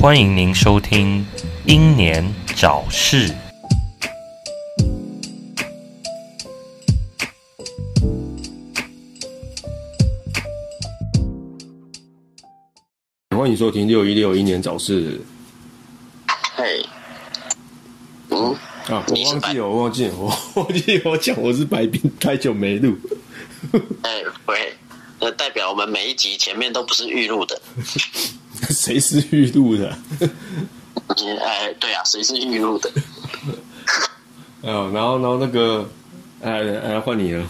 欢迎您收听《英年早逝》。欢迎收听六一六英年早逝嘿，嗯，啊！我你忘记了，我忘记了，我 忘记我讲我是白冰，太久没录。哎，喂，那代表我们每一集前面都不是预录的。谁是预录的？嗯哎，对啊，谁是预录的？哦，然后然后那个，哎哎，换你了。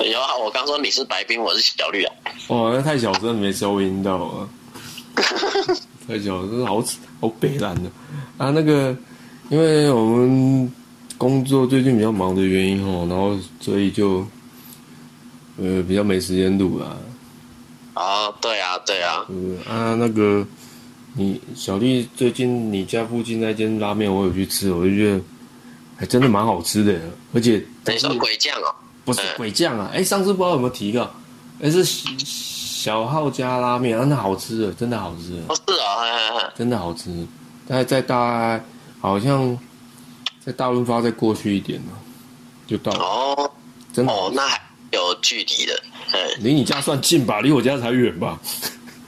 有啊，我刚说你是白冰，我是小绿啊。哇，那太小声没收音到啊！太小声，好好北蓝的啊！那个，因为我们工作最近比较忙的原因哦，然后所以就呃比较没时间录啦。哦，对啊，对啊，嗯啊，那个你小丽最近你家附近那间拉面，我有去吃，我就觉得还真的蛮好吃的，而且你说鬼酱哦？不是嗯鬼酱啊！哎，上次不知道有没有提到，哎是小小号家拉面，啊，那好吃的，真的好吃的，不是哦，嘿嘿嘿真的好吃。大概在大好像在大润发再过去一点呢，就到了，哦真的哦，那还有距离的。嗯，离你家算近吧，离我家才远吧。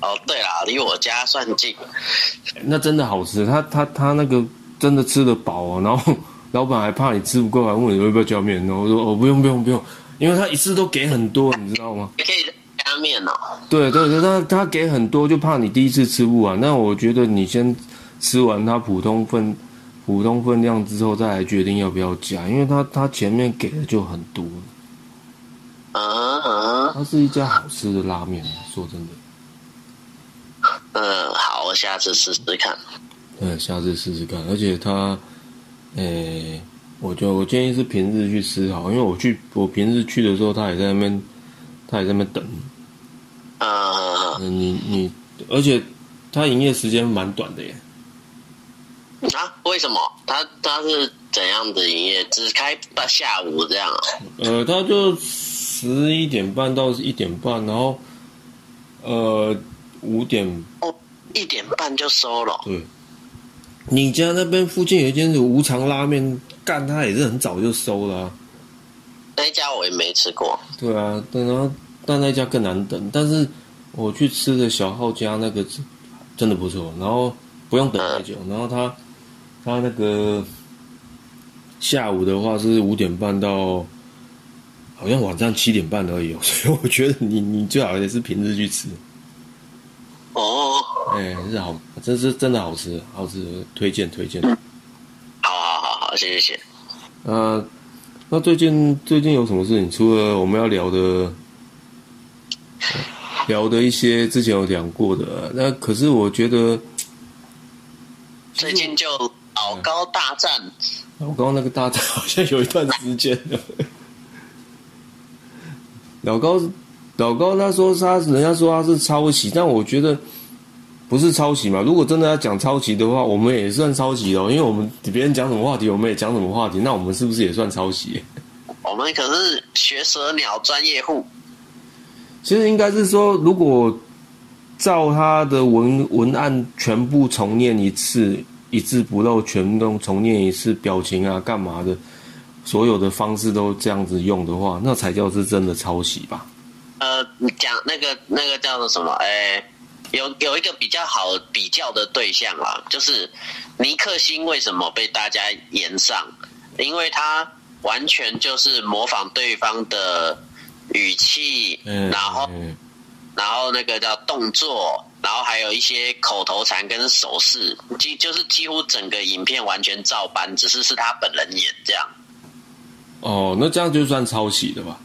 哦，对啦，离我家算近。那真的好吃，他他他那个真的吃得饱哦，然后 老板还怕你吃不够，还问你要不要加面，然后我说哦不用不用不用，因为他一次都给很多，你知道吗？你可以加面哦。对对对，他他给很多，就怕你第一次吃不完。那我觉得你先吃完他普通分普通分量之后，再来决定要不要加，因为他他前面给的就很多，嗯嗯它是一家好吃的拉面，说真的。嗯，好，我下次试试看。对，下次试试看。而且它，诶、我就我建议是平日去吃好，因为我去我平日去的时候，他也在那边，他也在那边等。嗯，你你，而且他营业时间蛮短的耶。嗯啊？为什么？他他是怎样的营业？只开到下午这样啊？呃，他就十一点半到一点半，然后呃五点哦，一点半就收了。对。你家那边附近有一间无常拉面，干他也是很早就收了、啊。那一家我也没吃过。对啊，但然后但那家更难等。但是我去吃的小号家那个真的不错，然后不用等太久，然后他他那个下午的话是五点半到好像晚上七点半而已、哦，所以我觉得你你最好也是平日去吃，哦，哎，是好，这是真的好吃，好吃，推荐推荐。好好好好，谢谢谢。呃，那最近最近有什么事情？除了我们要聊的，聊的一些之前有讲过的，那可是我觉得最近就老高大战，我刚刚那个大战好像有一段时间了。老高，老高他说他人家说他是抄袭，但我觉得不是抄袭嘛。如果真的要讲抄袭的话，我们也算抄袭哦，因为我们别人讲什么话题，我们也讲什么话题，那我们是不是也算抄袭？我们可是学蛇鸟专业户。其实应该是说，如果照他的文文案全部重念一次，一字不漏，全都重念一次，表情啊，干嘛的，所有的方式都这样子用的话，那才叫是真的抄袭吧？呃，讲那个那个叫做什么？哎，有有一个比较好比较的对象啊，就是尼克星为什么被大家延上？因为他完全就是模仿对方的语气，嗯，然后然后那个叫动作，然后还有一些口头禅跟手势，几就是几乎整个影片完全照搬，只是是他本人演这样。哦，那这样就算抄袭的吧？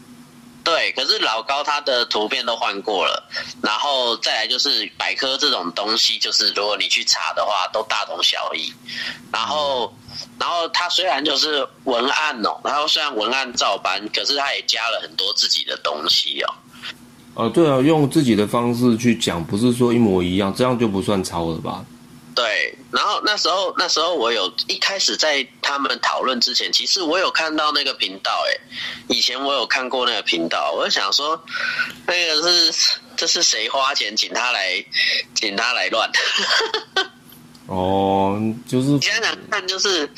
对，可是老高他的图片都换过了，然后再来就是百科这种东西，就是如果你去查的话，都大同小异。然后，然后他虽然就是文案哦，然后虽然文案照搬，可是他也加了很多自己的东西哦。哦，对啊，用自己的方式去讲，不是说一模一样，这样就不算抄了吧？对，然后那时候那时候我有一开始在他们讨论之前，其实我有看到那个频道，哎，以前我有看过那个频道，我就想说，那个是这是谁花钱请他来请他来乱？哦，就是你想想看，就是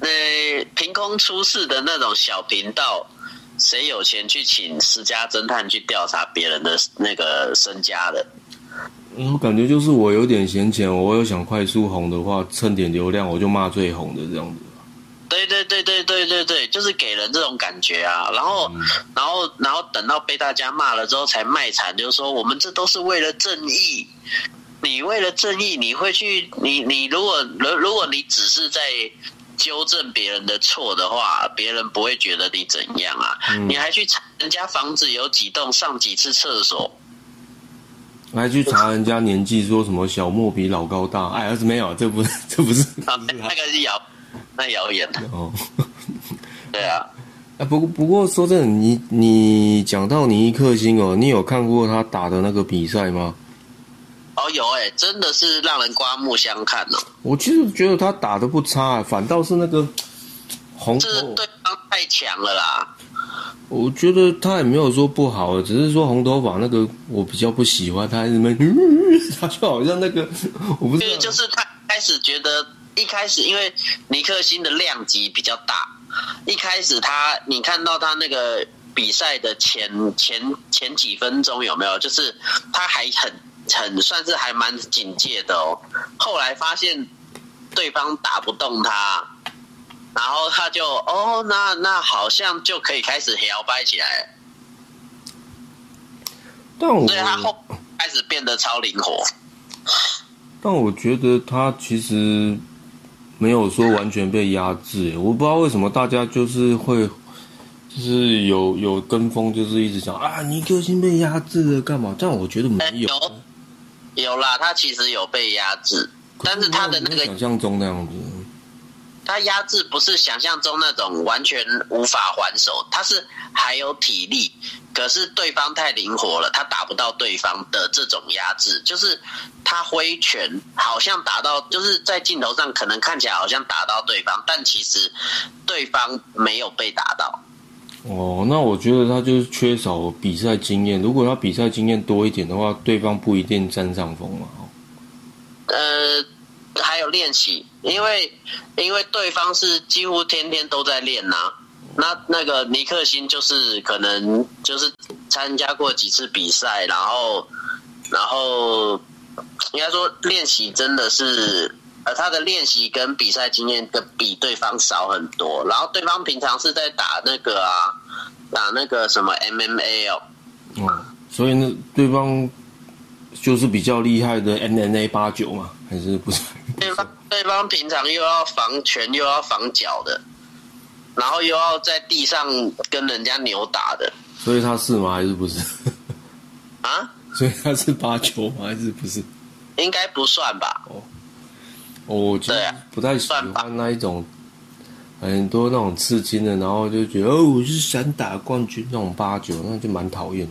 那凭空出世的那种小频道，谁有钱去请私家侦探去调查别人的那个身家的？我感觉就是我有点闲钱，我有想快速红的话，蹭点流量，我就骂最红的这样子。对对对对对对对，就是给人这种感觉啊。然后，然后，然后等到被大家骂了之后才卖惨，就是说我们这都是为了正义。你为了正义，你会去你你如果如如果你只是在纠正别人的错的话，别人不会觉得你怎样啊。你还去查人家房子有几栋，上几次厕所。还去查人家年纪，说什么小莫比老高大？哎，儿子没有，这不是 这不是啊，那个是谣，那谣言哦。对啊，哎，不过不过说真的，你你讲到你一颗星哦，你有看过他打的那个比赛吗？哦，有哎，真的是让人刮目相看哦。我其实觉得他打的不差，反倒是那个红是对方太强了啦。我觉得他也没有说不好，只是说红头发那个我比较不喜欢，他什么，他就好像那个，我不是，就是他开始觉得一开始因为尼克星的量级比较大，一开始他你看到他那个比赛的前前前几分钟有没有？就是他还很很算是还蛮警戒的哦，后来发现对方打不动他。然后他就哦，那那好像就可以开始摇摆起来。但我对他后开始变得超灵活。但我觉得他其实没有说完全被压制，我不知道为什么大家就是会就是有有跟风，就是一直讲啊，尼克星被压制了干嘛？但我觉得没有，有啦，他其实有被压制，但是他的那个想象中那样子。他压制不是想象中那种完全无法还手，他是还有体力，可是对方太灵活了，他打不到对方的这种压制，就是他挥拳好像打到，就是在镜头上可能看起来好像打到对方，但其实对方没有被打到。哦，那我觉得他就是缺少比赛经验，如果他比赛经验多一点的话，对方不一定占上风嘛。呃。还有练习，因为因为对方是几乎天天都在练呐。那那个尼克星就是可能就是参加过几次比赛，然后然后应该说练习真的是呃他的练习跟比赛经验的比对方少很多。然后对方平常是在打那个啊打那个什么 MMA 哦，哦，所以呢对方就是比较厉害的 MMA 八九嘛。还是不是？对方对方平常又要防拳又要防脚的，然后又要在地上跟人家扭打的，所以他是吗？还是不是？啊？所以他是八九吗？还是不是？应该不算吧。哦，我就不太喜欢那一种很多那种刺青的，然后就觉得哦，我是散打冠军那种八九，那就蛮讨厌。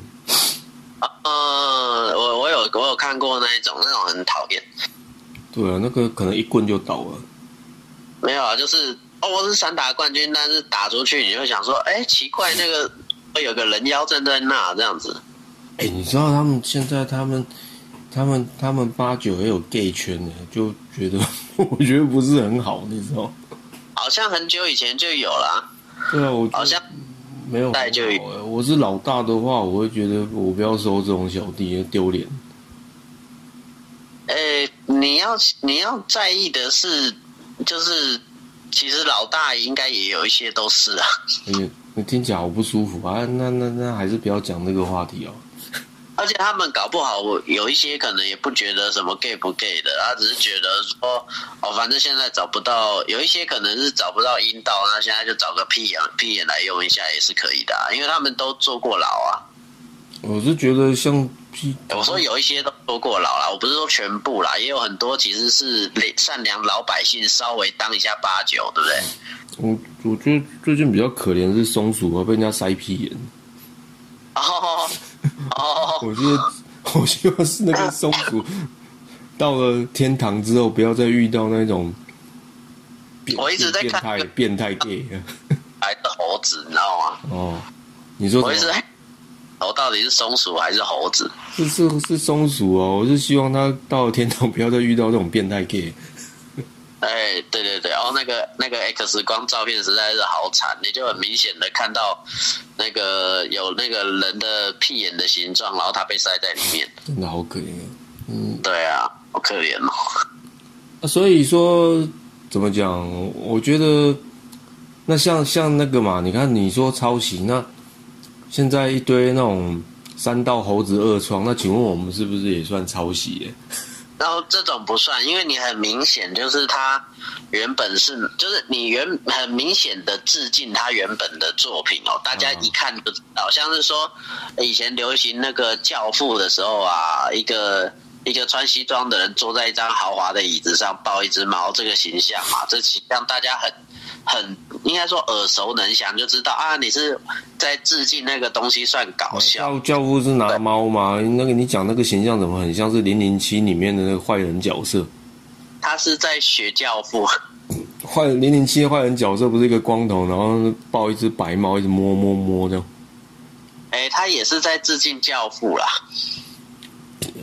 呃，我我有我有看过那一种，那种很讨厌。对啊，那个可能一棍就倒了。没有啊，就是哦，我是散打冠军，但是打出去你会想说，哎，奇怪，那个会有个人妖站在那这样子。哎，你知道他们现在他们他们他们八九也有 gay 圈的，就觉得 我觉得不是很好，你知道？好像很久以前就有了。对啊，我好像没有带就有。我是老大的话，我会觉得我不要收这种小弟，丢脸。诶，你要你要在意的是，就是其实老大应该也有一些都是啊。你你听起来好不舒服啊！那那那还是不要讲这个话题哦。而且他们搞不好，有一些可能也不觉得什么 gay 不 gay 的，他只是觉得说，哦，反正现在找不到，有一些可能是找不到阴道，那现在就找个屁眼屁眼来用一下也是可以的，因为他们都坐过牢啊。我是觉得像屁。我说有一些都坐过牢啦，我不是说全部啦，也有很多其实是善良老百姓，稍微当一下八九，对不对？我我觉得最近比较可怜是松鼠啊，被人家塞屁眼。我觉得我希望是那个松鼠到了天堂之后，不要再遇到那种变我一直在看变态变态 gay 还的猴子，你知道吗？哦。你说我一直在，我到底是松鼠还是猴子？是是是松鼠哦，我是希望他到了天堂不要再遇到这种变态 gay。哎，对对对，哦，那个那个 X 光照片实在是好惨，你就很明显的看到那个有那个人的屁眼的形状，然后他被塞在里面。真的好可怜啊。嗯，对啊，好可怜哦。啊所以说怎么讲？我觉得那像像那个嘛，你看你说抄袭，那现在一堆那种三道猴子二创，那请问我们是不是也算抄袭耶？然后这种不算，因为你很明显就是他原本是，就是你原很明显的致敬他原本的作品哦，大家一看就知道，像是说以前流行那个教父的时候啊，一个一个穿西装的人坐在一张豪华的椅子上抱一只猫，这个形象嘛，这形象大家很很应该说耳熟能详，就知道啊，你是在致敬那个东西，算搞笑。教教父是拿猫吗？那个你讲那个形象怎么很像是零零七里面的那个坏人角色？他是在学教父，坏零零七的坏人角色不是一个光头，然后抱一只白猫，一直摸摸摸这样。哎，他也是在致敬教父啦。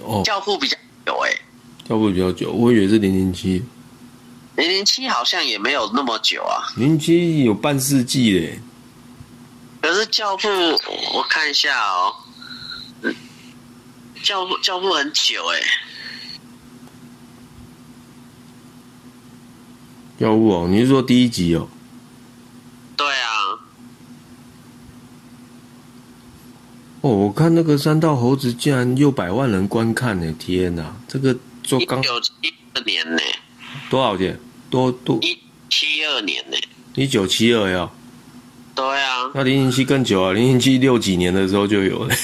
哦，教父比较久哎、教父比较久，我以为是零零七，零零七好像也没有那么久啊。零零七有半世纪嘞。可是教父，我看一下哦，嗯，教父教父很久哎、教父哦，你是说第一集哦？对啊，哦，我看那个三道猴子竟然六百万人观看呢！天哪，这个做一刚九七二年呢、多少钱？多多一七二年呢、一九七二呀？对啊，那零零七更久啊，零零七六几年的时候就有了。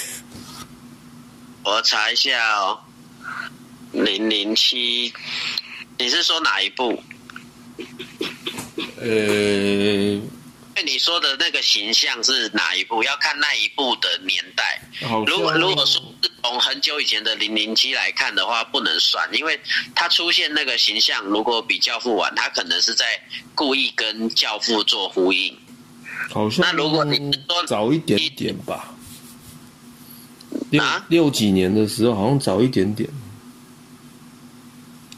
我查一下哦，零零七，你是说哪一部？呃，那你说的那个形象是哪一部？要看那一部的年代。如果如果说是从很久以前的零零七来看的话，不能算，因为他出现那个形象，如果比教父晚，他可能是在故意跟教父做呼应。好像那如果你说早一点点吧，六啊六几年的时候好像早一点点。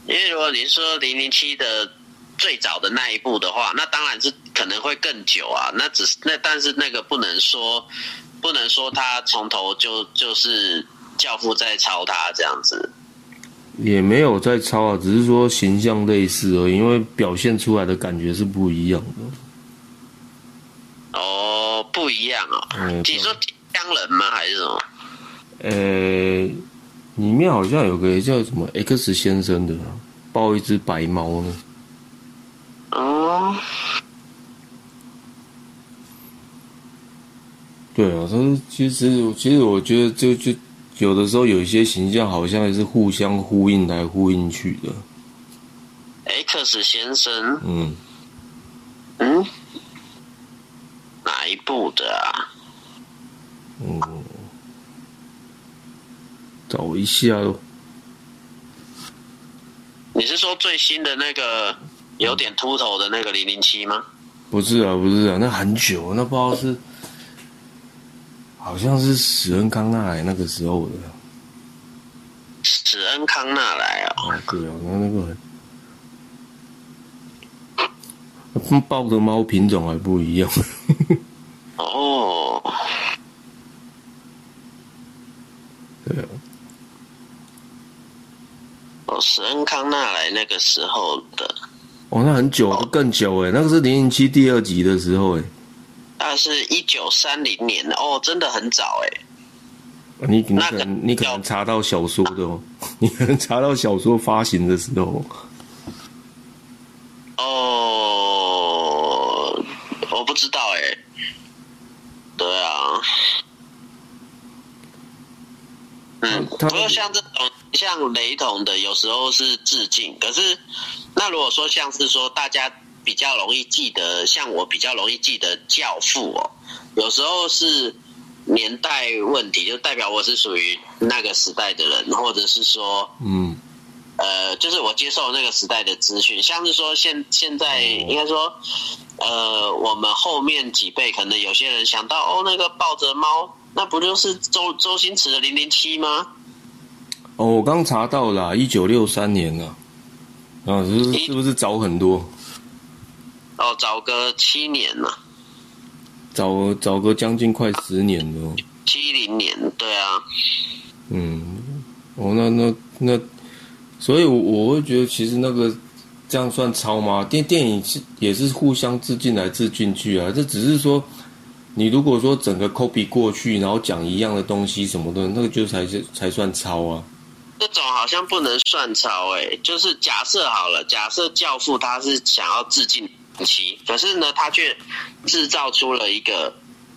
因为如果你说零零七的最早的那一步的话，那当然是可能会更久啊。那只是那但是那个不能说不能说他从头就就是教父在抄他这样子。也没有在抄啊，只是说形象类似而已，因为表现出来的感觉是不一样的。哦，不一样哦。嗯，你说江人吗？还是什么？呃，里面好像有个叫什么 X 先生的，抱一只白猫呢。哦，对啊，他说其实其实我觉得就就有的时候有一些形象好像也是互相呼应来呼应去的。X 先生，嗯，嗯，哪一部的啊？嗯，找一下喽。你是说最新的那个有点秃头的那个零零七吗？不是啊，不是啊，那很久，那不知道是，好像是史恩康纳来那个时候的。史恩康纳来哦，哦，对啊，那那个很，抱的猫品种还不一样。哦，对啊，哦，史恩康纳来那个时候的，哦，那很久，更久哎，那个是零零七第二集的时候哎。那是一九三零年的哦，真的很早哎。你你可能你可能查到小说的哦，你可能查到小说发行的时候，哦，我不知道哎。对啊，嗯，不他过像这种像雷同的，有时候是致敬。可是，那如果说像是说大家比较容易记得，像我比较容易记得《教父》哦，有时候是年代问题，就代表我是属于那个时代的人，或者是说，嗯，呃，就是我接受那个时代的资讯，像是说现现在应该说，呃，我们后面几辈可能有些人想到哦，那个抱着猫，那不就是周周星驰的零零七吗？哦，我刚查到了，一九六三年啊，啊，是不是是不是早很多？哦，早个七年了，早早个将近快十年了。七零年，对啊，嗯，哦，那那那，所以我我会觉得，其实那个这样算抄吗？电电影是也是互相致敬来致敬去啊，这只是说，你如果说整个 copy 过去，然后讲一样的东西什么的，那个就才是才算抄啊。这种好像不能算抄诶、就是假设好了，假设教父他是想要致敬其，可是呢，他却制造出了一个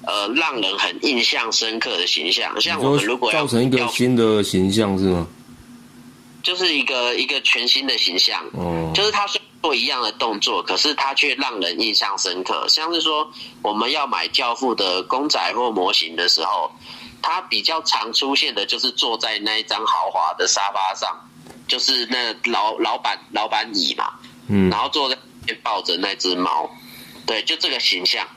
呃让人很印象深刻的形象，像我们如果要造成一个要新的形象是吗？就是一个一个全新的形象，哦，就是他虽然做一样的动作，可是他却让人印象深刻。像是说我们要买教父的公仔或模型的时候，他比较常出现的就是坐在那一张豪华的沙发上，就是那老老板老板椅嘛，嗯然后坐在抱着那只猫，对，就这个形象。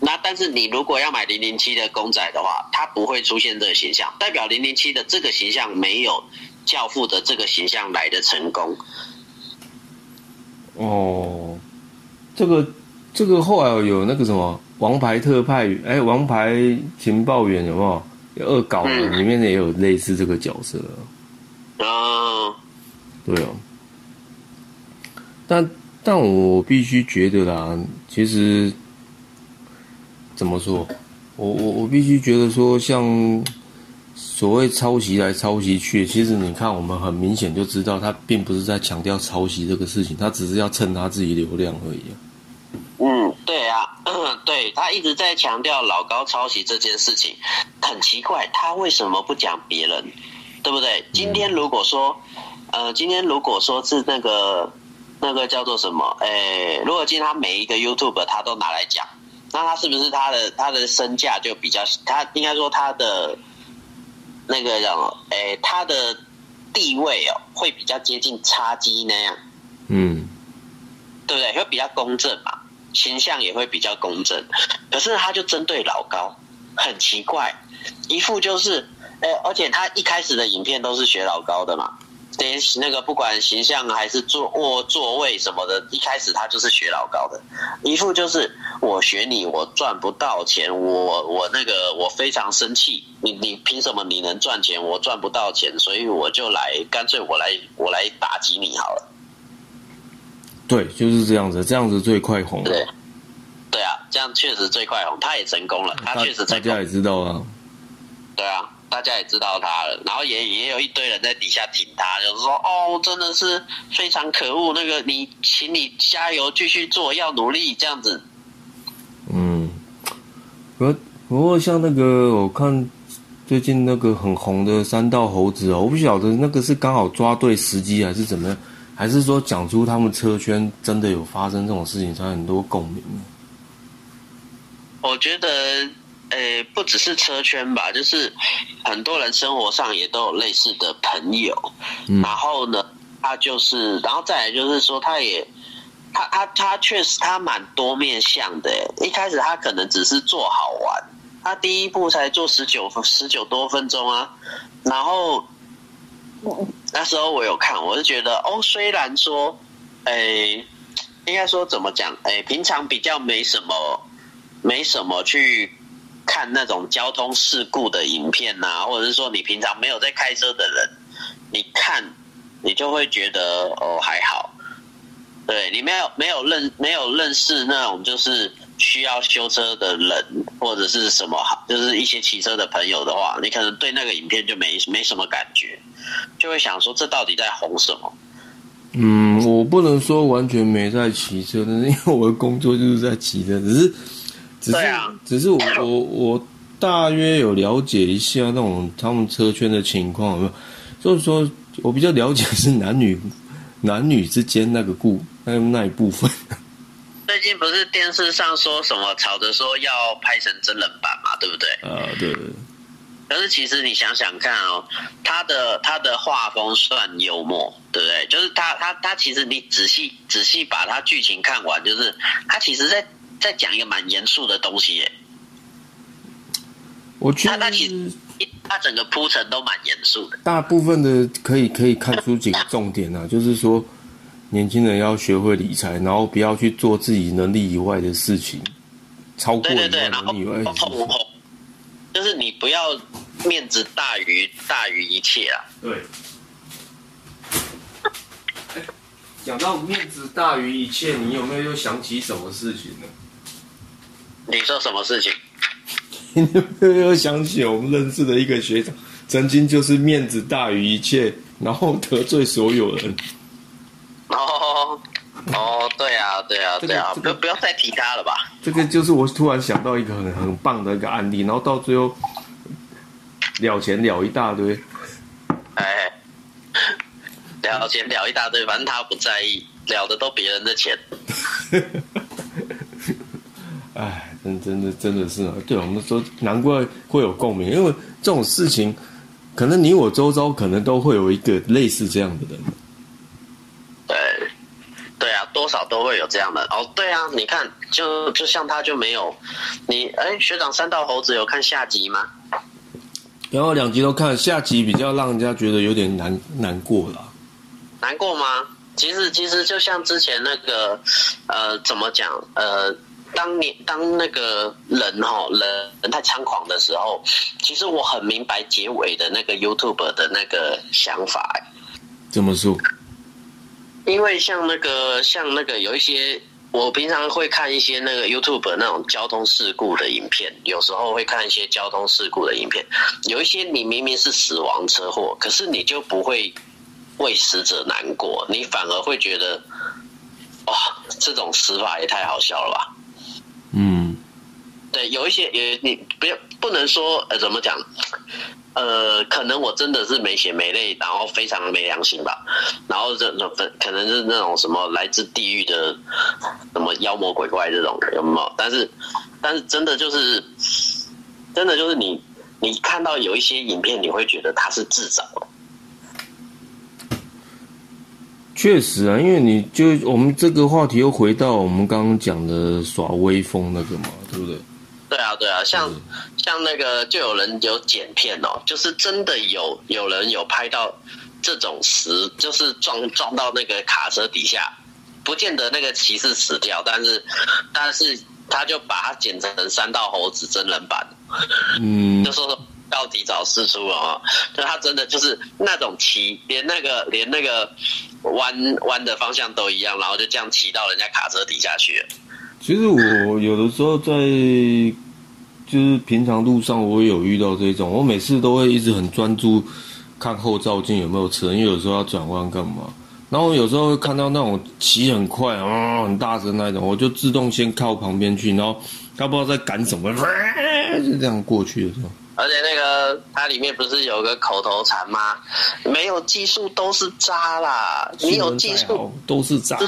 那但是你如果要买零零七的公仔的话，它不会出现这个形象，代表零零七的这个形象没有教父的这个形象来的成功。哦，这个这个后来有那个什么王牌特派员，哎，王牌情报员有没有？有恶搞的嗯里面也有类似这个角色啊。嗯，对哦，但但我必须觉得啦，其实怎么说，我我我必须觉得说，像所谓抄袭来抄袭去，其实你看，我们很明显就知道，他并不是在强调抄袭这个事情，他只是要蹭他自己流量而已啊。嗯，对啊，对他一直在强调老高抄袭这件事情，很奇怪，他为什么不讲别人，对不对？今天如果说，呃，今天如果说是那个那个叫做什么，诶，如果今天他每一个 YouTube 他都拿来讲，那他是不是他的他的身价就比较，他应该说他的那个叫什么，诶，他的地位哦，会比较接近叉鸡那样。嗯，对不对？会比较公正嘛，形象也会比较公正。可是他就针对老高，很奇怪，一副就是，呃，而且他一开始的影片都是学老高的嘛，连那个不管形象还是坐卧座位什么的，一开始他就是学老高的，一副就是我学你，我赚不到钱，我我那个我非常生气，你你凭什么你能赚钱，我赚不到钱，所以我就来，干脆我来我来打击你好了。对，就是这样子，这样子最快红对了，，对啊，这样确实最快红，他也成功了，他确实成功，大家也知道啊。对啊，大家也知道他了，然后也也有一堆人在底下挺他，就是说哦，真的是非常可恶，那个你，请你加油，继续做，要努力，这样子。嗯，不不过像那个我看最近那个很红的三道猴子哦，我不晓得那个是刚好抓对时机还是怎么样，还是说讲出他们车圈真的有发生这种事情，才很多共鸣。我觉得，呃，不只是车圈吧，就是很多人生活上也都有类似的朋友。嗯然后呢，他就是，然后再来就是说，他也，他他他确实他蛮多面向的。一开始他可能只是做好玩，他第一步才做十九分十九多分钟啊，然后那时候我有看，我就觉得哦，虽然说，诶，应该说怎么讲，诶，平常比较没什么。没什么去看那种交通事故的影片呐、或者是说你平常没有在开车的人，你看你就会觉得哦还好，对你没有没有认没有认识那种就是需要修车的人或者是什么好，就是一些骑车的朋友的话，你可能对那个影片就没没什么感觉，就会想说这到底在红什么？嗯，我不能说完全没在骑车，但是因为我的工作就是在骑车，只是只是、啊只是我我我大约有了解一下那种他们车圈的情况，有没有？就是说我比较了解是男女男女之间那个故那那一部分。最近不是电视上说什么吵着说要拍成真人版嘛，对不对？啊，对，可可是其实你想想看哦，他的他的画风算幽默，对不对？就是他他他其实你仔细仔细把他剧情看完，就是他其实在在讲一个蛮严肃的东西耶。我觉得他他其实他整个铺陈都蛮严肃的。大部分的可以可以看出几个重点啊，就是说年轻人要学会理财，然后不要去做自己能力以外的事情，超过对对对，以外然后能力以外的事情。就是你不要面子大于大于一切啊。对。哎讲到面子大于一切，你有没有又想起什么事情呢？你说什么事情？你有没有又想起我们认识的一个学长，曾经就是面子大于一切，然后得罪所有人。哦哦，对啊对啊对啊，这个不不要再提他了吧。这个就是我突然想到一个很很棒的一个案例，然后到最后了钱了一大堆。哎，了钱了一大堆，反正他不在意，了的都别人的钱。哎，真真的真的是啊，对我们说难怪会有共鸣，因为这种事情，可能你我周遭可能都会有一个类似这样的人。对，啊，多少都会有这样的。哦，对啊，你看，就就像他就没有，你哎，学长三道猴子有看下集吗？然后两集都看，下集比较让人家觉得有点难难过了。难过吗？其实其实就像之前那个，呃，怎么讲？呃，当年当那个人哈、人人太猖狂的时候，其实我很明白结尾的那个 YouTube 的那个想法、哎怎么说？因为像那个像那个有一些，我平常会看一些那个 YouTube 那种交通事故的影片，有时候会看一些交通事故的影片，有一些你明明是死亡车祸，可是你就不会为死者难过，你反而会觉得，哇，这种死法也太好笑了吧？嗯，对，有一些也你不要不能说呃怎么讲，呃，可能我真的是没血没泪，然后非常没良心吧，然后这种可能是那种什么来自地狱的什么妖魔鬼怪这种有没有？但是但是真的就是真的就是你你看到有一些影片，你会觉得他是自找的。确实啊，因为你就我们这个话题又回到我们刚刚讲的耍威风那个嘛，对不对？对啊，对啊，像像那个就有人有剪片哦，就是真的有有人有拍到这种石，就是撞撞到那个卡车底下，不见得那个骑士死掉，但是但是他就把它剪成三道猴子真人版，嗯就，说到底找事出了啊，就他真的就是那种骑，连那个连那个弯弯的方向都一样，然后就这样骑到人家卡车底下去了。其实我有的时候在就是平常路上，我也有遇到这种，我每次都会一直很专注看后照镜有没有车，因为有时候要转弯干嘛。然后有时候会看到那种骑很快啊、很大声那种，我就自动先靠旁边去，然后他不知道在赶什么，就这样过去的时候。而且那个它里面不是有个口头禅吗？没有技术都是渣啦，你有技术都是渣。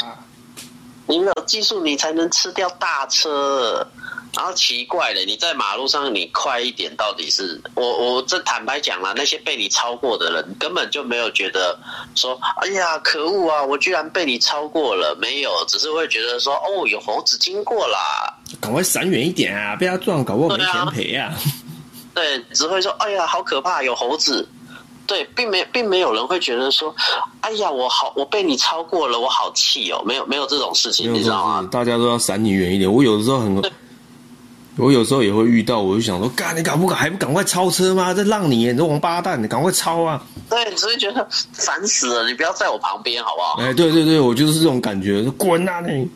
你没有技术，你才能吃掉大车。然后奇怪了，你在马路上你快一点，到底是我我这坦白讲啦，那些被你超过的人根本就没有觉得说，哎呀可恶啊，我居然被你超过了，没有，只是会觉得说，哦，有猴子经过啦，赶快闪远一点啊！被他撞，搞不好没钱赔啊！对，只会说，哎呀，好可怕，有猴子。对，并没并没有人会觉得说，哎呀，我好，我被你超过了，我好气哦，没有没有这种事情，你知道吗？大家都要闪你远一点。我有的时候很，我有时候也会遇到，我就想说，干你敢不敢，还不赶快超车吗？这让你，你这王八蛋，你赶快超啊！对，只会觉得烦死了，你不要在我旁边好不好？哎，对对对，我就是这种感觉，滚啊你！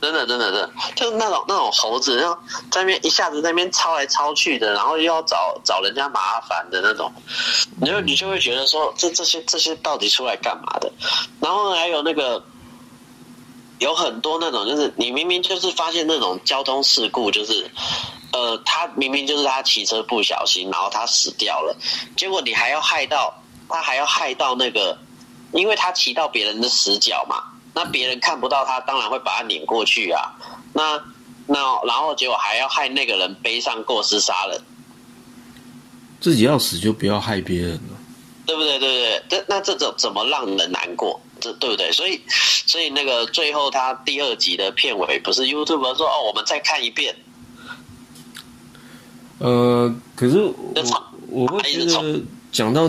真的，真的，真的，就是那种那种猴子，然后在那边一下子在那边抄来抄去的，然后又要找找人家麻烦的那种，你就你就会觉得说，这这些这些到底出来干嘛的？然后还有那个有很多那种，就是你明明就是发现那种交通事故，就是呃，他明明就是他骑车不小心，然后他死掉了，结果你还要害到他，还要害到那个，因为他骑到别人的死角嘛。那别人看不到他，当然会把他碾过去啊。那那然后结果还要害那个人背上过失杀人。自己要死就不要害别人了。对不对？对不对？这那这种怎么让人难过？这对不对？所以，所以那个最后他第二集的片尾不是 YouTube 说哦，我们再看一遍。呃，可是我我会觉得讲到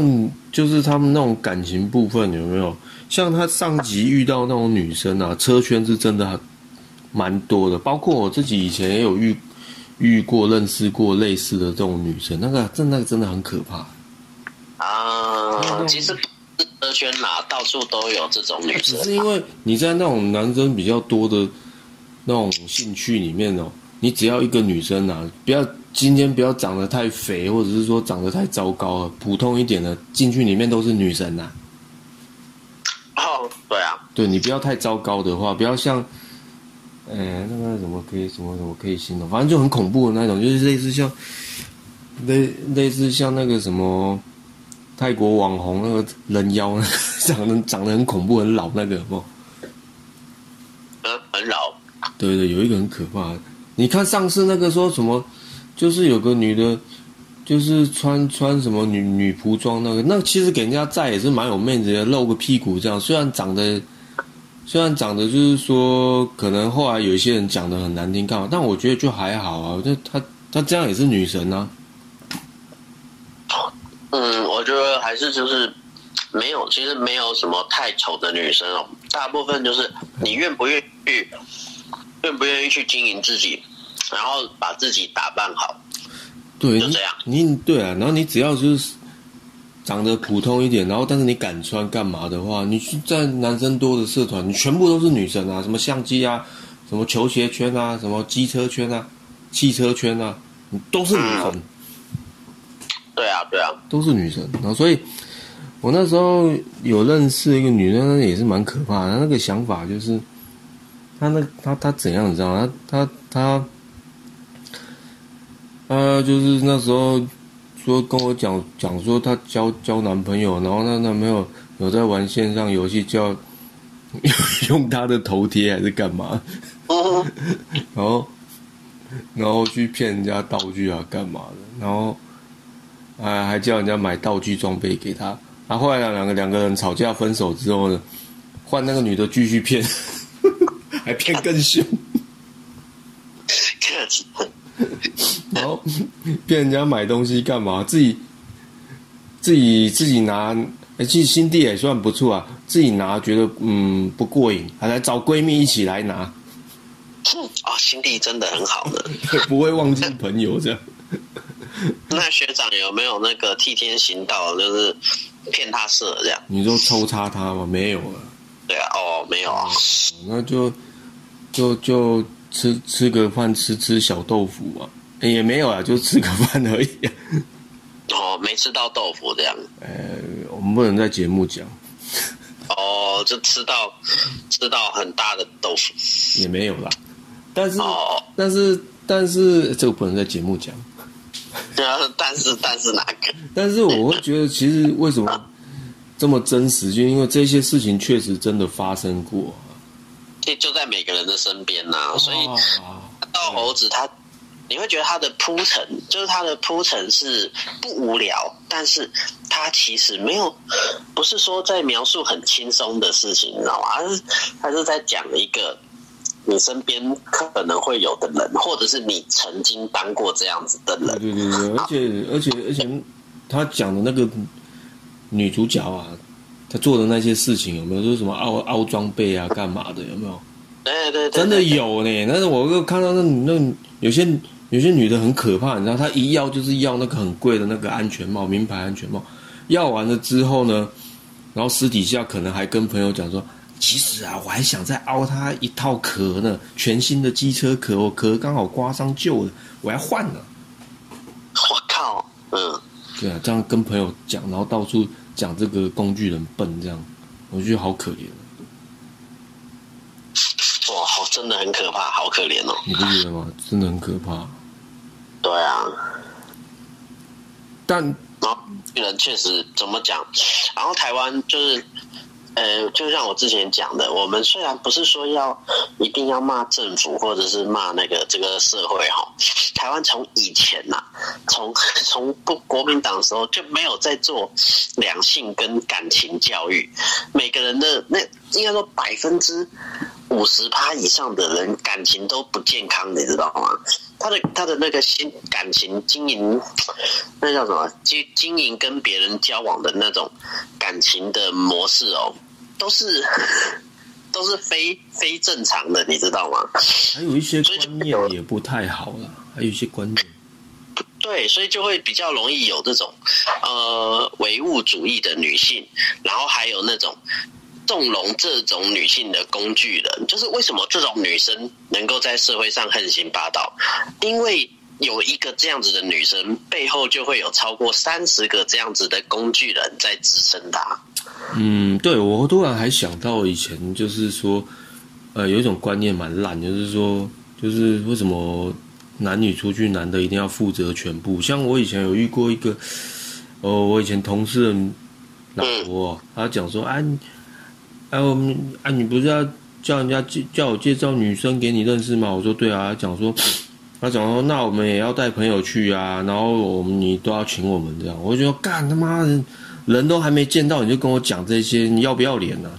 就是他们那种感情部分有没有？像他上集遇到那种女生啊，车圈是真的很蛮多的，包括我自己以前也有遇遇过、认识过类似的这种女生，那个真的真的很可怕。啊，其实车圈啦，到处都有这种女生只。是因为你在那种男生比较多的那种兴趣里面哦，你只要一个女生啊，不要今天不要长得太肥，或者是说长得太糟糕了，普通一点的进去里面都是女生呐、哦，对啊，对你不要太糟糕的话，不要像，呃，那个什么可以什么什么可以形容，反正就很恐怖的那种，就是类似像类类似像那个什么泰国网红那个人妖，那 个长得长得很恐怖很老那个，不呃，很老。对对，有一个很可怕的。你看上次那个说什么，就是有个女的，就是穿穿什么女女仆装那个，那其实给人家在也是蛮有面子的，露个屁股这样。虽然长得，虽然长得就是说，可能后来有一些人讲的很难听干嘛，但我觉得就还好啊。就她她这样也是女神啊。嗯，我觉得还是就是没有，其实没有什么太丑的女生哦，大部分就是你愿不愿意去，愿不愿意去经营自己，然后把自己打扮好。对，你就这样你对啊，然后你只要就是长得普通一点，然后但是你敢穿干嘛的话，你去在男生多的社团，你全部都是女生啊，什么相机啊，什么球鞋圈啊，什么机车圈啊，汽车圈啊，你都是女神，对啊，对啊，都是女生。然后所以，我那时候有认识一个女生，也是蛮可怕的。她那个想法就是，她那她她怎样，你知道吗？她她她，呃就是那时候说跟我讲讲说她交交男朋友，然后那男朋友有在玩线上游戏，叫用她的头贴还是干嘛？嗯，然后然后去骗人家道具啊，干嘛的？然后还还叫人家买道具装备给他。然后后来两个两个人吵架分手之后呢，换那个女的继续骗，还骗更凶，然后骗人家买东西干嘛？自己自己自己拿，哎，其实心地也算不错啊。自己拿觉得嗯不过瘾，还来找闺蜜一起来拿，哦，心地真的很好的。不会忘记朋友这样。那学长有没有那个替天行道，就是骗他色这样？你说抽插他吗？没有啊，对啊，哦，没有啊，那就就就吃吃个饭，吃吃小豆腐啊，诶也没有啊，就吃个饭而已、啊。哦，没吃到豆腐这样。呃，我们不能在节目讲，哦，就吃到吃到很大的豆腐。也没有啦。但是哦，但是但是这个不能在节目讲。对啊，但是但是哪个？但是我会觉得，其实为什么这么真实，就因为这些事情确实真的发生过。就就在每个人的身边呐、所以啊到猴子他，你会觉得他的铺陈，就是他的铺陈是不无聊，但是他其实没有，不是说在描述很轻松的事情，你知道吗？而是他是在讲一个你身边可能会有的人，或者是你曾经当过这样子的人。对对对，而且而且而且，他讲的那个女主角啊，她做的那些事情有没有？就是什么凹凹装备啊，干嘛的？有没有？对对对，真的有呢。但是我又看到那那有些有些女的很可怕，你知道，她一要就是要那个很贵的那个安全帽，名牌安全帽。要完了之后呢，然后私底下可能还跟朋友讲说。其实啊，我还想再凹它一套壳呢，全新的机车壳，我壳刚好刮伤旧的，我要换了。我靠，嗯，对啊，这样跟朋友讲，然后到处讲这个工具人笨，这样我觉得好可怜，哇，好，真的很可怕，好可怜哦。你不觉得吗？真的很可怕。对啊，但然后人确实怎么讲，然后台湾就是呃，就像我之前讲的，我们虽然不是说要一定要骂政府或者是骂那个这个社会哈，台湾从以前呐、从从不国民党时候就没有在做两性跟感情教育，每个人的那应该说百分之五十趴以上的人感情都不健康，你知道吗？他的他的那个心感情经营，那叫什么？经经营跟别人交往的那种感情的模式哦，都是 都是非非正常的，你知道吗？还有一些观念也不太好了，还有一些观念。对，所以就会比较容易有这种呃唯物主义的女性，然后还有那种纵容这种女性的工具人。就是为什么这种女生能够在社会上横行霸道？因为有一个这样子的女生，背后就会有超过三十个这样子的工具人在支撑她。嗯，对我突然还想到以前就是说，呃，有一种观念蛮烂，就是说，就是为什么男女出去，男的一定要负责全部？像我以前有遇过一个，哦，我以前同事的老婆，她讲说，啊，你啊，我们啊，你不是要叫人家介叫我介绍女生给你认识吗？我说对啊，她讲说。他讲说，那我们也要带朋友去啊，然后我们你都要请我们这样，我就说干他妈的，人都还没见到你就跟我讲这些，你要不要脸呢、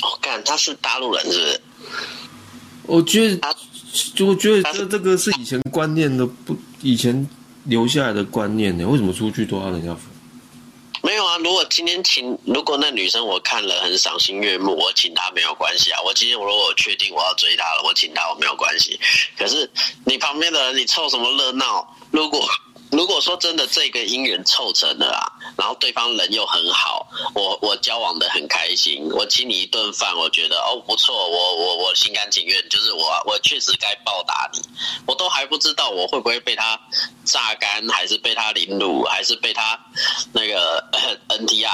哦，干，他是大陆人是不是？我觉得我觉得这这个是以前观念的不，以前留下来的观念呢。为什么出去都要人家付？今天请，如果那女生我看了很赏心悦目，我请她没有关系啊。我今天如果我确定我要追她了，我请她我没有关系。可是你旁边的人，你凑什么热闹？如果如果说真的这个姻缘凑成了啊，然后对方人又很好，我我交往的很开心，我请你一顿饭，我觉得哦不错，我我我心甘情愿，就是我我确实该报答你，我都还不知道我会不会被他榨干，还是被他凌辱，还是被他那个 NTR。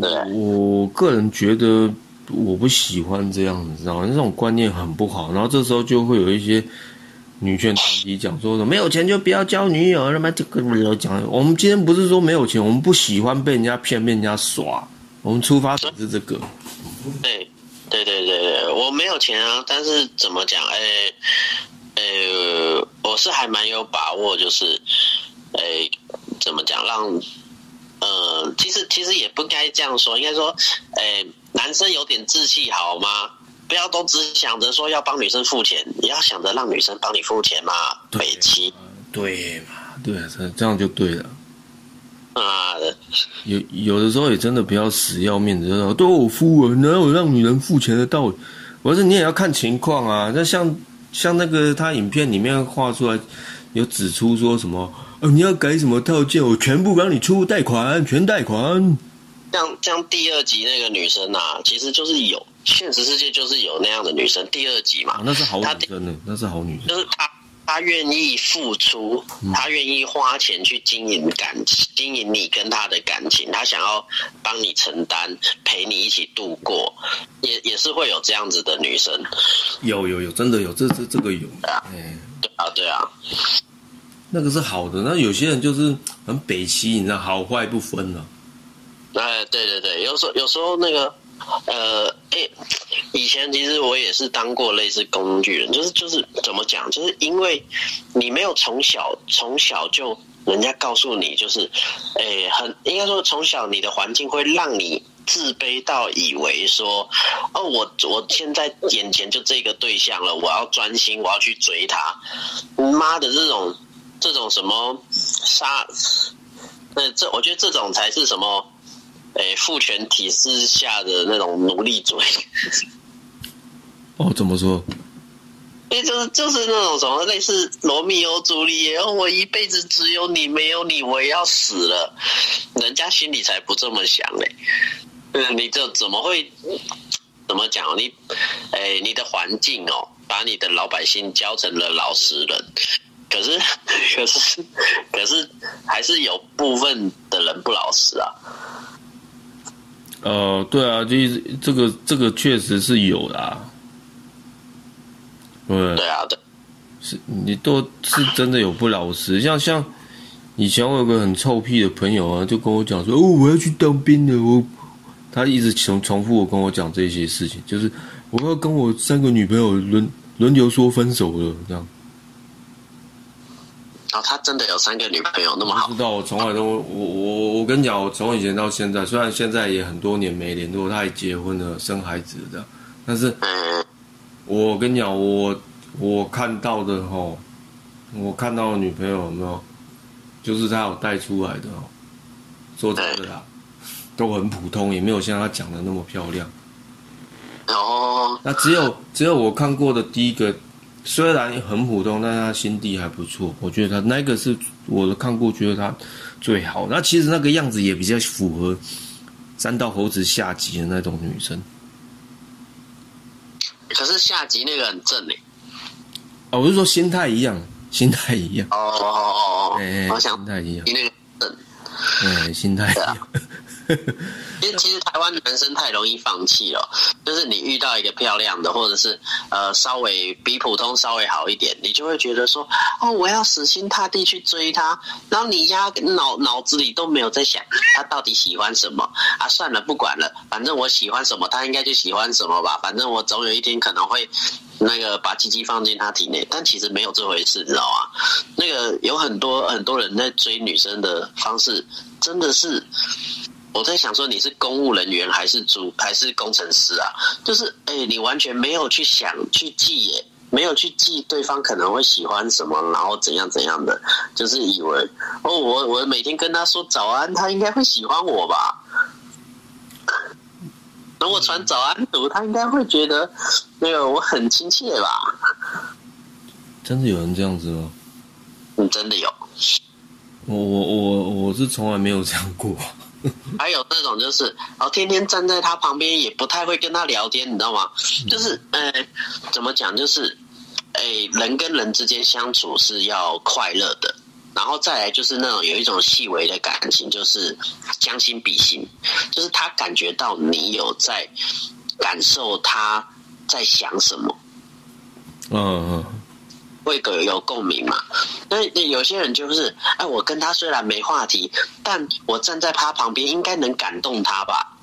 对我个人觉得我不喜欢这样，你知道吗？那种观念很不好。然后这时候就会有一些女权团体讲说没有钱就不要交女友，他妈这个讲。我们今天不是说没有钱，我们不喜欢被人家骗、被人家耍。我们出发点是这个。对，对对对对，我没有钱啊，但是怎么讲？哎、呃，我是还蛮有把握，就是，哎、怎么讲，让，呃，其实其实也不该这样说，应该说，哎、男生有点志气好吗？不要都只想着说要帮女生付钱，也要想着让女生帮你付钱嘛，北七对嘛？对啊，这这样就对了。啊，有有的时候也真的不要死要面子，就说都我付了，哪有让女人付钱的道理？我说你也要看情况啊。那像像那个他影片里面画出来，有指出说什么，哦，你要改什么套件，我全部帮你出贷款，全贷款。像像第二集那个女生啊，其实就是有现实世界就是有那样的女生，第二集嘛啊，，那是好女生呢，那是好女生。就是她她愿意付出，她愿意花钱去经营感情，经营你跟她的感情，她想要帮你承担，陪你一起度过，也也是会有这样子的女生，有有有，真的有，这这这个有。啊哎，对啊对啊，那个是好的。那有些人就是很北齐，你知道，好坏不分了、哎对对对，有时候有时候那个。呃，哎、以前其实我也是当过类似工具人，就是就是怎么讲，就是因为你没有从小从小就人家告诉你，就是，哎、很应该说从小你的环境会让你自卑到以为说，哦，我我现在眼前就这个对象了，我要专心，我要去追他，妈的这种这种什么杀，那这我觉得这种才是什么。诶，父权体制下的那种奴隶主义，哦，怎么说？因 为就是就是那种什么类似罗密欧朱丽叶，哦，我一辈子只有你，没有你我也要死了，人家心里才不这么想嘞。嗯，你这怎么会怎么讲？你，哎，你的环境哦，把你的老百姓教成了老实人，可是可是可是还是有部分的人不老实啊。呃，对啊，就是这个这个确实是有的、啊。对，对啊，对，是你都是真的有不老实，像像以前我有个很臭屁的朋友啊，就跟我讲说，哦，我要去当兵了，我，他一直重重复我跟我讲这些事情，就是我要跟我三个女朋友轮轮流说分手了，这样。他真的有三个女朋友那么好不知，道，我从来都我我我跟你讲，我从以前到现在，虽然现在也很多年没联络，他也结婚了，生孩子了这样，但是嗯，我跟你讲，我我看到的吼，我看到的女朋友有没有，就是他有带出来的哦。说真的啦，都很普通，也没有像他讲的那么漂亮。哦，那只有只有我看过的第一个，虽然很普通，但是他心地还不错。我觉得他那个是我的看过，觉得他最好。那其实那个样子也比较符合三道猴子下集的那种女生。可是下集那个很正诶。啊，我是说心态一样，心态一样，哦哦哦哦哎、哦，我想心态一样，你那个正。哎、心态一样。其实其实台湾男生太容易放弃了，就是你遇到一个漂亮的，或者是呃稍微比普通稍微好一点，你就会觉得说，哦，我要死心塌地去追他，然后你家脑脑子里都没有在想他到底喜欢什么啊，算了，不管了，反正我喜欢什么，他应该就喜欢什么吧，反正我总有一天可能会。那个把鸡鸡放进他体内，但其实没有这回事，知道吗？那个有很多很多人在追女生的方式，真的是我在想说你是公务人员还是主还是工程师啊？就是哎、你完全没有去想去记耶，没有去记对方可能会喜欢什么，然后怎样怎样的，就是以为哦，我我每天跟他说早安，他应该会喜欢我吧？等我传早安图，他应该会觉得那个我很亲切吧？真的有人这样子吗？嗯，真的有。我我我我是从来没有这样过。还有那种就是，哦，天天站在他旁边，也不太会跟他聊天，你知道吗？就是，呃，怎么讲？就是，哎，人跟人之间相处是要快乐的，然后再来就是那种有一种细微的感情，就是将心比心，就是他感觉到你有在感受他在想什么，嗯嗯，会有有共鸣嘛？那有些人就是，哎，我跟他虽然没话题，但我站在他旁边，应该能感动他吧？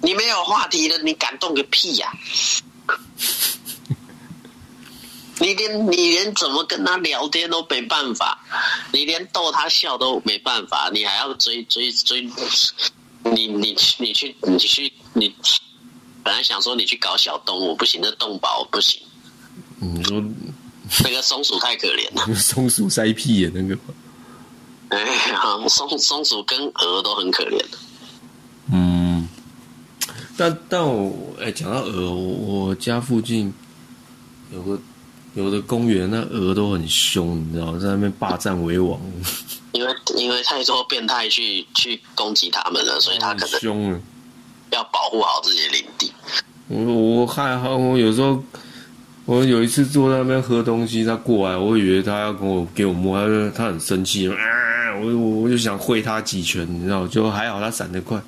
你没有话题的，你感动个屁呀、你连你连怎么跟他聊天都没办法，你连逗他笑都没办法，你还要追追追，你你你去你去你，本来想说你去搞小动物不行，这动保不行，你说 那个松鼠太可怜了。松鼠塞屁眼那个？哎呀，松松鼠跟鹅都很可怜的。嗯，但但我哎，讲到鹅，我我家附近有个有的公园，那鹅都很凶，你知道，在那边霸占为王，因为因为太多变态去去攻击他们了，所以他可很能凶了。要保护好自己的领地。我我还好，我有时候我有一次坐在那边喝东西，他过来，我以为他要跟我给我摸，他就他很生气，啊，我我我就想挥他几拳，你知道，就还好他闪得快。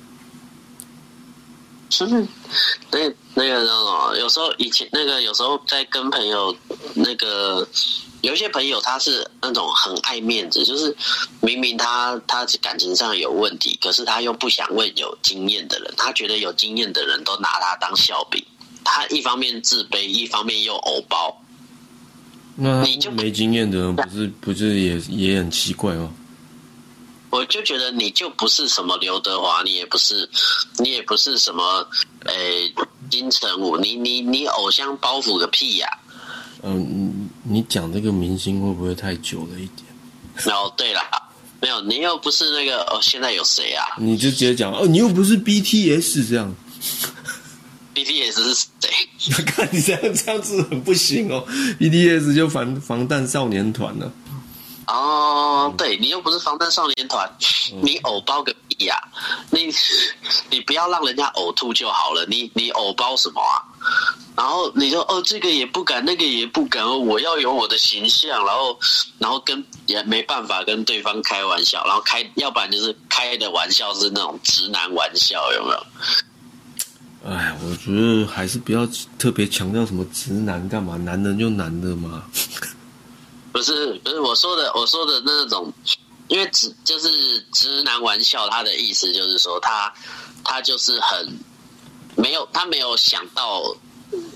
就是那那个那种，有时候以前那个有时候在跟朋友那个。有一些朋友他是那种很爱面子，就是明明他他感情上有问题，可是他又不想问有经验的人，他觉得有经验的人都拿他当笑柄，他一方面自卑，一方面又偶包，那你就没经验的人不是不是也也很奇怪吗？我就觉得你就不是什么刘德华，你也不是，你也不是什么，诶、金城武，你你你偶像包袱个屁呀、嗯，你你讲这个明星会不会太久了一点？哦，对了，没有，你又不是那个哦，现在有谁啊？你就直接讲哦，你又不是 BTS 这样，？BTS 是谁？看你这样这样子很不行哦。BTS 就防防弹少年团了、哦，对你又不是防弹少年团，你偶包个屁呀、你你不要让人家呕吐就好了，你你偶包什么啊？然后你说哦，这个也不敢，那个也不敢，哦我要有我的形象，然后然后跟也没办法跟对方开玩笑，然后开要不然就是开的玩笑是那种直男玩笑，有没有？哎，我觉得还是不要特别强调什么直男干嘛，男人就男的嘛。不是不是我说的，我说的那种因为直就是直男玩笑，他的意思就是说他他就是很没有他没有想到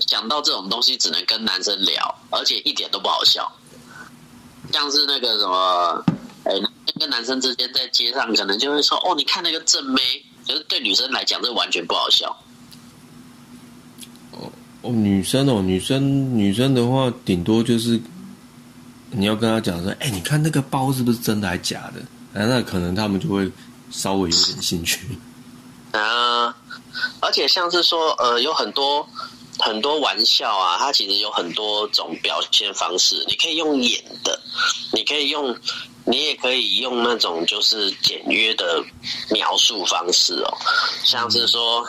想到这种东西只能跟男生聊，而且一点都不好笑，像是那个什么，哎，跟男生之间在街上可能就会说哦，你看那个正妹，可是对女生来讲这完全不好笑。哦，女生哦，女生女生的话，顶多就是你要跟她讲说，哎，你看那个包是不是真的还是假的？那可能他们就会稍微有点兴趣。啊，而且像是说，呃，有很多很多玩笑啊，它其实有很多种表现方式。你可以用演的，你可以用，你也可以用那种就是简约的描述方式哦，像是说，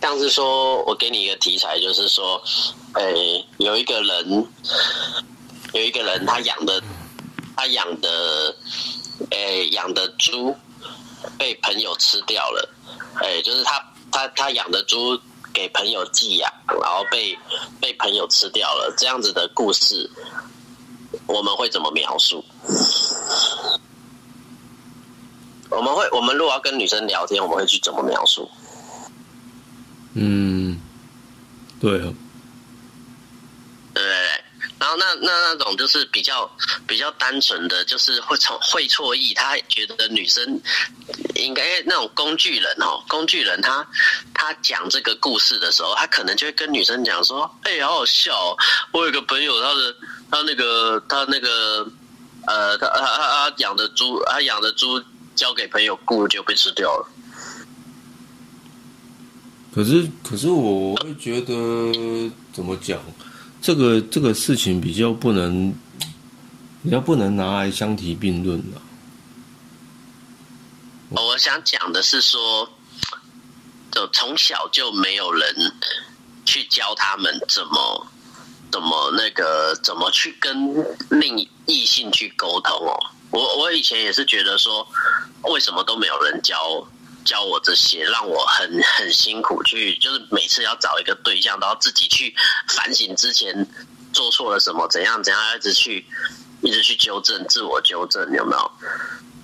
像是说，我给你一个题材，就是说，诶，有一个人，有一个人，他养的，他养的，诶，养的猪被朋友吃掉了，诶，就是他他他养的猪给朋友寄养，然后被被朋友吃掉了，这样子的故事，我们会怎么描述？我们会，我们如果要跟女生聊天，我们会去怎么描述？嗯，对啊，对，然后那那那种就是比较比较单纯的，就是会从会错意，他觉得女生应该那种工具人哦，工具人他他讲这个故事的时候，他可能就会跟女生讲说：“哎，好好笑，哦我有个朋友，他的他那个他那个呃，他他他养的猪，他养的猪交给朋友雇就被吃掉了。”可是，可是我会觉得怎么讲，这个这个事情比较不能，比较不能拿来相提并论的。我想讲的是说，就从小就没有人去教他们怎么怎么那个怎么去跟另异性去沟通哦。我我以前也是觉得说，为什么都没有人教？教我这些，让我很很辛苦，去就是每次要找一个对象，都要自己去反省之前做错了什么，怎样怎样，一直去一直去纠正，自我纠正，有没有？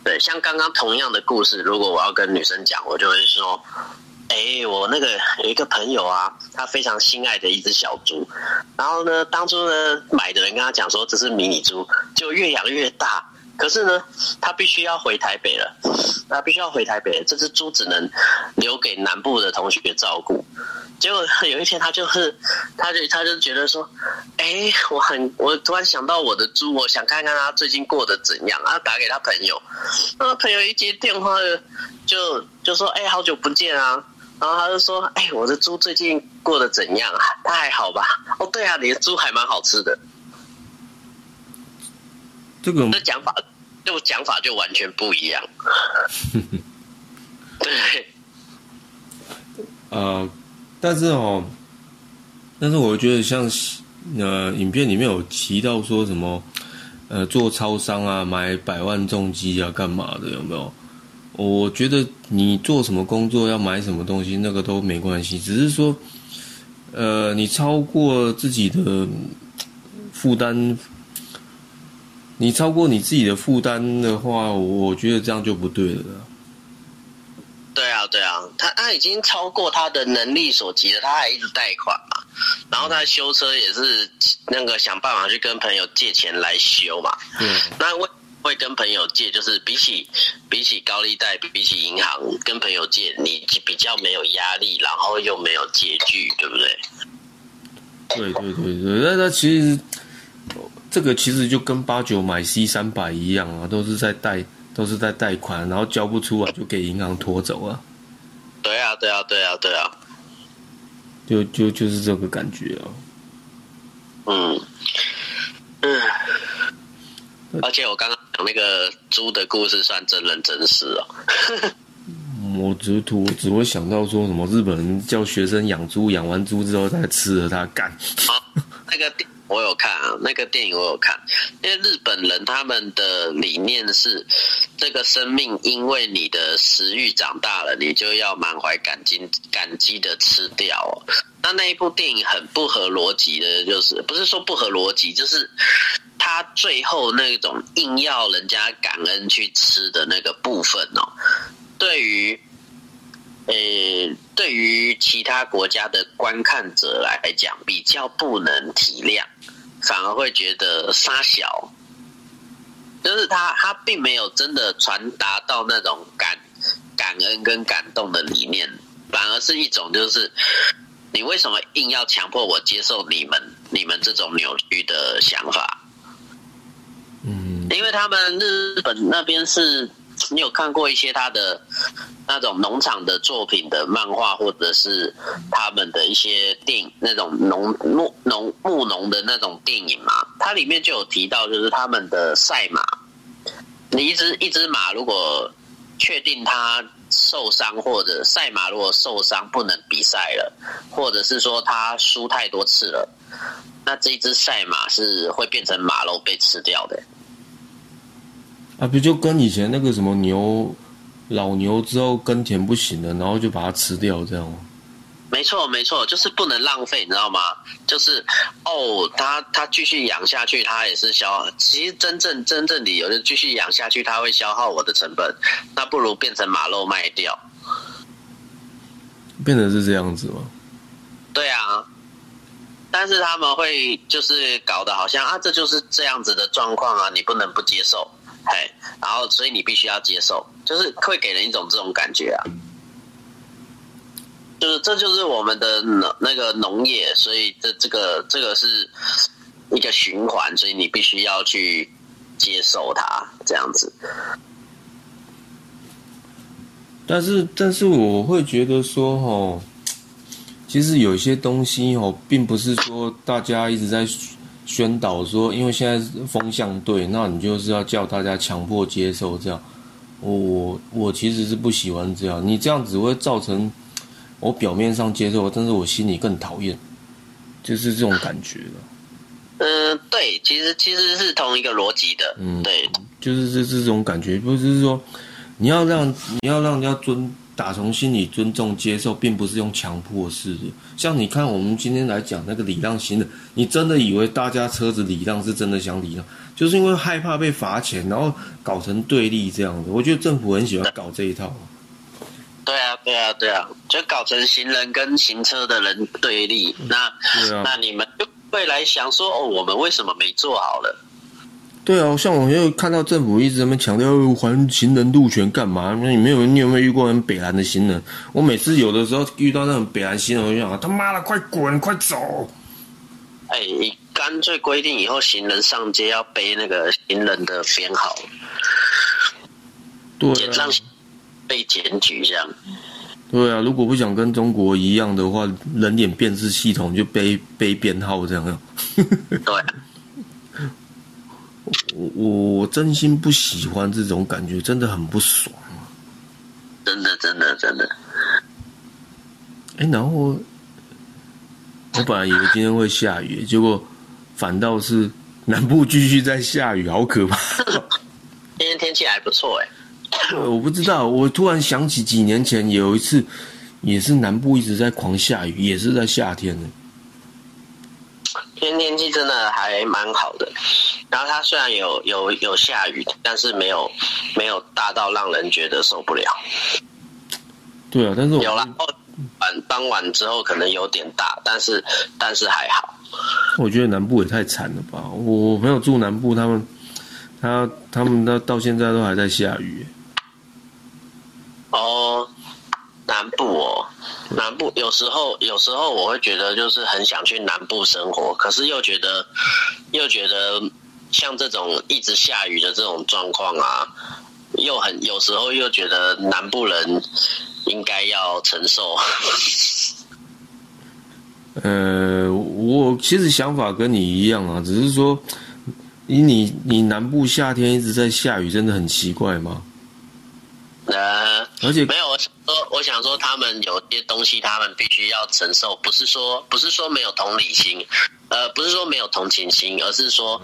对，像刚刚同样的故事，如果我要跟女生讲，我就会说：“哎，我那个有一个朋友啊，他非常心爱的一只小猪，然后呢，当初呢买的人跟他讲说这是迷你猪，就越养越大。”可是呢，他必须要回台北了，他必须要回台北，这只猪只能留给南部的同学照顾。结果有一天，他就是，他就他就觉得说，哎，我很，我突然想到我的猪，我想看看他最近过得怎样，然后打给他朋友，那朋友一接电话就就说，哎，好久不见啊，然后他就说，哎，我的猪最近过得怎样啊？他还好吧？哦，对啊，你的猪还蛮好吃的。这个这讲法，这讲法就完全不一样。对，呃，但是哦，但是我觉得像呃，影片里面有提到说什么，呃，做超商啊，买百万重机啊，干嘛的？有没有？我觉得你做什么工作要买什么东西，那个都没关系，只是说，呃，你超过自己的负担。你超过你自己的负担的话，我觉得这样就不对了。对啊，对啊，他他已经超过他的能力所及了，他还一直贷款嘛，然后他修车也是那个想办法去跟朋友借钱来修嘛。嗯，那会会跟朋友借，就是比起比起高利贷，比起银行跟朋友借，你比较没有压力，然后又没有借据，对不对？对对对对，那那其实。这个其实就跟八九买 C 三百一样啊，都是在贷，都是在贷款，然后交不出来就给银行拖走啊。对啊，对啊，对啊，对啊，就就就是这个感觉啊。嗯嗯，而且我刚刚讲那个猪的故事算真人真事哦。我只图只会想到说什么日本人叫学生养猪，养完猪之后再吃了它干。那个。我有看啊，那个电影我有看，因为日本人他们的理念是，这个生命因为你的食欲长大了，你就要满怀感激感激的吃掉。那那一部电影很不合逻辑的，就是不是说不合逻辑，就是他他最后那种硬要人家感恩去吃的那个部分哦，对于，呃，对于其他国家的观看者来讲，比较不能体谅，反而会觉得沙小，就是他他并没有真的传达到那种感感恩跟感动的理念，反而是一种就是。你为什么硬要强迫我接受你们你们这种扭曲的想法？嗯，因为他们日本那边是，你有看过一些他的那种农场的作品的漫画，或者是他们的一些电影那种农牧农牧农的那种电影嘛？它里面就有提到，就是他们的赛马，你一只一只马如果确定它。受伤或者赛马如果受伤不能比赛了，或者是说他输太多次了，那这一只赛马是会变成马肉被吃掉的。啊，不就跟以前那个什么牛，老牛之后耕田不行了，然后就把它吃掉这样吗？没错，没错，就是不能浪费，你知道吗？就是哦，它它继续养下去，它也是消。其实真正真正理由就继续养下去，它会消耗我的成本，那不如变成马肉卖掉。变成是这样子吗？对啊，但是他们会就是搞得好像啊，这就是这样子的状况啊，你不能不接受，嘿，然后所以你必须要接受，就是会给人一种这种感觉啊。就是这就是我们的那个农业，所以这这个这个是一个循环，所以你必须要去接受它这样子。但是，但是我会觉得说，哦，其实有些东西哦，并不是说大家一直在宣导说，因为现在风向对，那你就是要叫大家强迫接受这样。我我其实是不喜欢这样，你这样只会造成。我表面上接受，但是我心里更讨厌，就是这种感觉嗯，对，其实其实是同一个逻辑的。嗯，对，就是这这种感觉，不是说你要让你要让人家尊打从心里尊重接受，并不是用强迫式的。像你看，我们今天来讲那个礼让行人，你真的以为大家车子礼让是真的想礼让，就是因为害怕被罚钱，然后搞成对立这样子。我觉得政府很喜欢搞这一套。对啊，对啊，对啊，就搞成行人跟行车的人对立。那那你们就会来想说，哦，我们为什么没做好了？对啊，像我又看到政府一直在那强调还行人路权干嘛？那你没有，你有没有遇过很北蓝的行人？我每次有的时候遇到那种北蓝行人，我就想他妈的快滚，快走！哎，你干脆规定以后行人上街要背那个行人的编号。对。让被检举这样，对啊，如果不想跟中国一样的话，人脸辨识系统就背背编号这样。对，我我真心不喜欢这种感觉，真的很不爽。真的，真的，真的。哎，然后我本来以为今天会下雨，结果反倒是南部继续在下雨，好可怕。今天天气还不错哎。我不知道，我突然想起几年前有一次，也是南部一直在狂下雨，也是在夏天呢。今天天气真的还蛮好的，然后它虽然有有有下雨，但是没有没有大到让人觉得受不了。对啊，但是有了晚傍晚之后可能有点大，但是但是还好。我觉得南部也太惨了吧！我朋友住南部，他们他他们到到现在都还在下雨。哦，南部哦，南部有时候有时候我会觉得就是很想去南部生活，可是又觉得又觉得像这种一直下雨的这种状况啊，又很有时候又觉得南部人应该要承受。呃，我其实想法跟你一样啊，只是说，你你你南部夏天一直在下雨，真的很奇怪吗？呃，而且没有，我想说我想说，他们有些东西，他们必须要承受，不是说不是说没有同理心，呃，不是说没有同情心，而是说，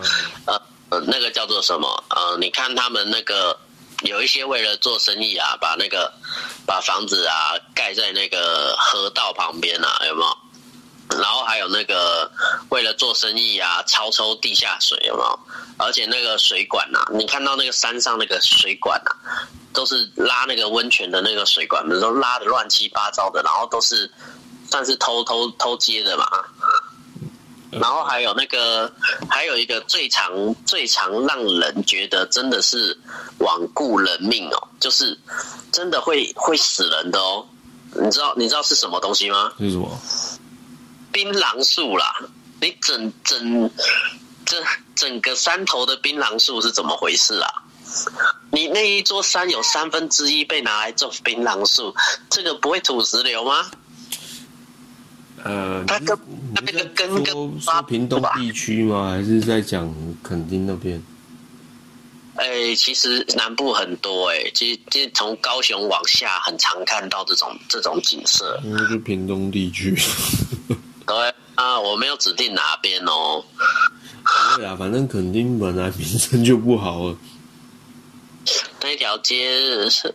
呃呃，那个叫做什么？呃，你看他们那个有一些为了做生意啊，把那个把房子啊盖在那个河道旁边啊，有没有？然后还。有那个为了做生意啊，超抽地下水有没有？而且那个水管呐、你看到那个山上那个水管呐、都是拉那个温泉的那个水管，都拉的乱七八糟的，然后都是算是偷偷偷接的嘛。然后还有那个，还有一个最常最常让人觉得真的是罔顾人命哦，就是真的会会死人的哦。你知道你知道是什么东西吗？是什么？槟榔树啦，你整整整整个山头的槟榔树是怎么回事啊？你那一座山有三分之一被拿来种槟榔树，这个不会土石流吗？呃，它跟你它那个是根说跟说屏东地区吗？还是在讲垦丁那边？哎、其实南部很多哎、其实其实从高雄往下很常看到这种这种景色。因为是屏东地区。对啊，我没有指定哪边哦。对啊，反正肯定本来名声就不好了。那条街是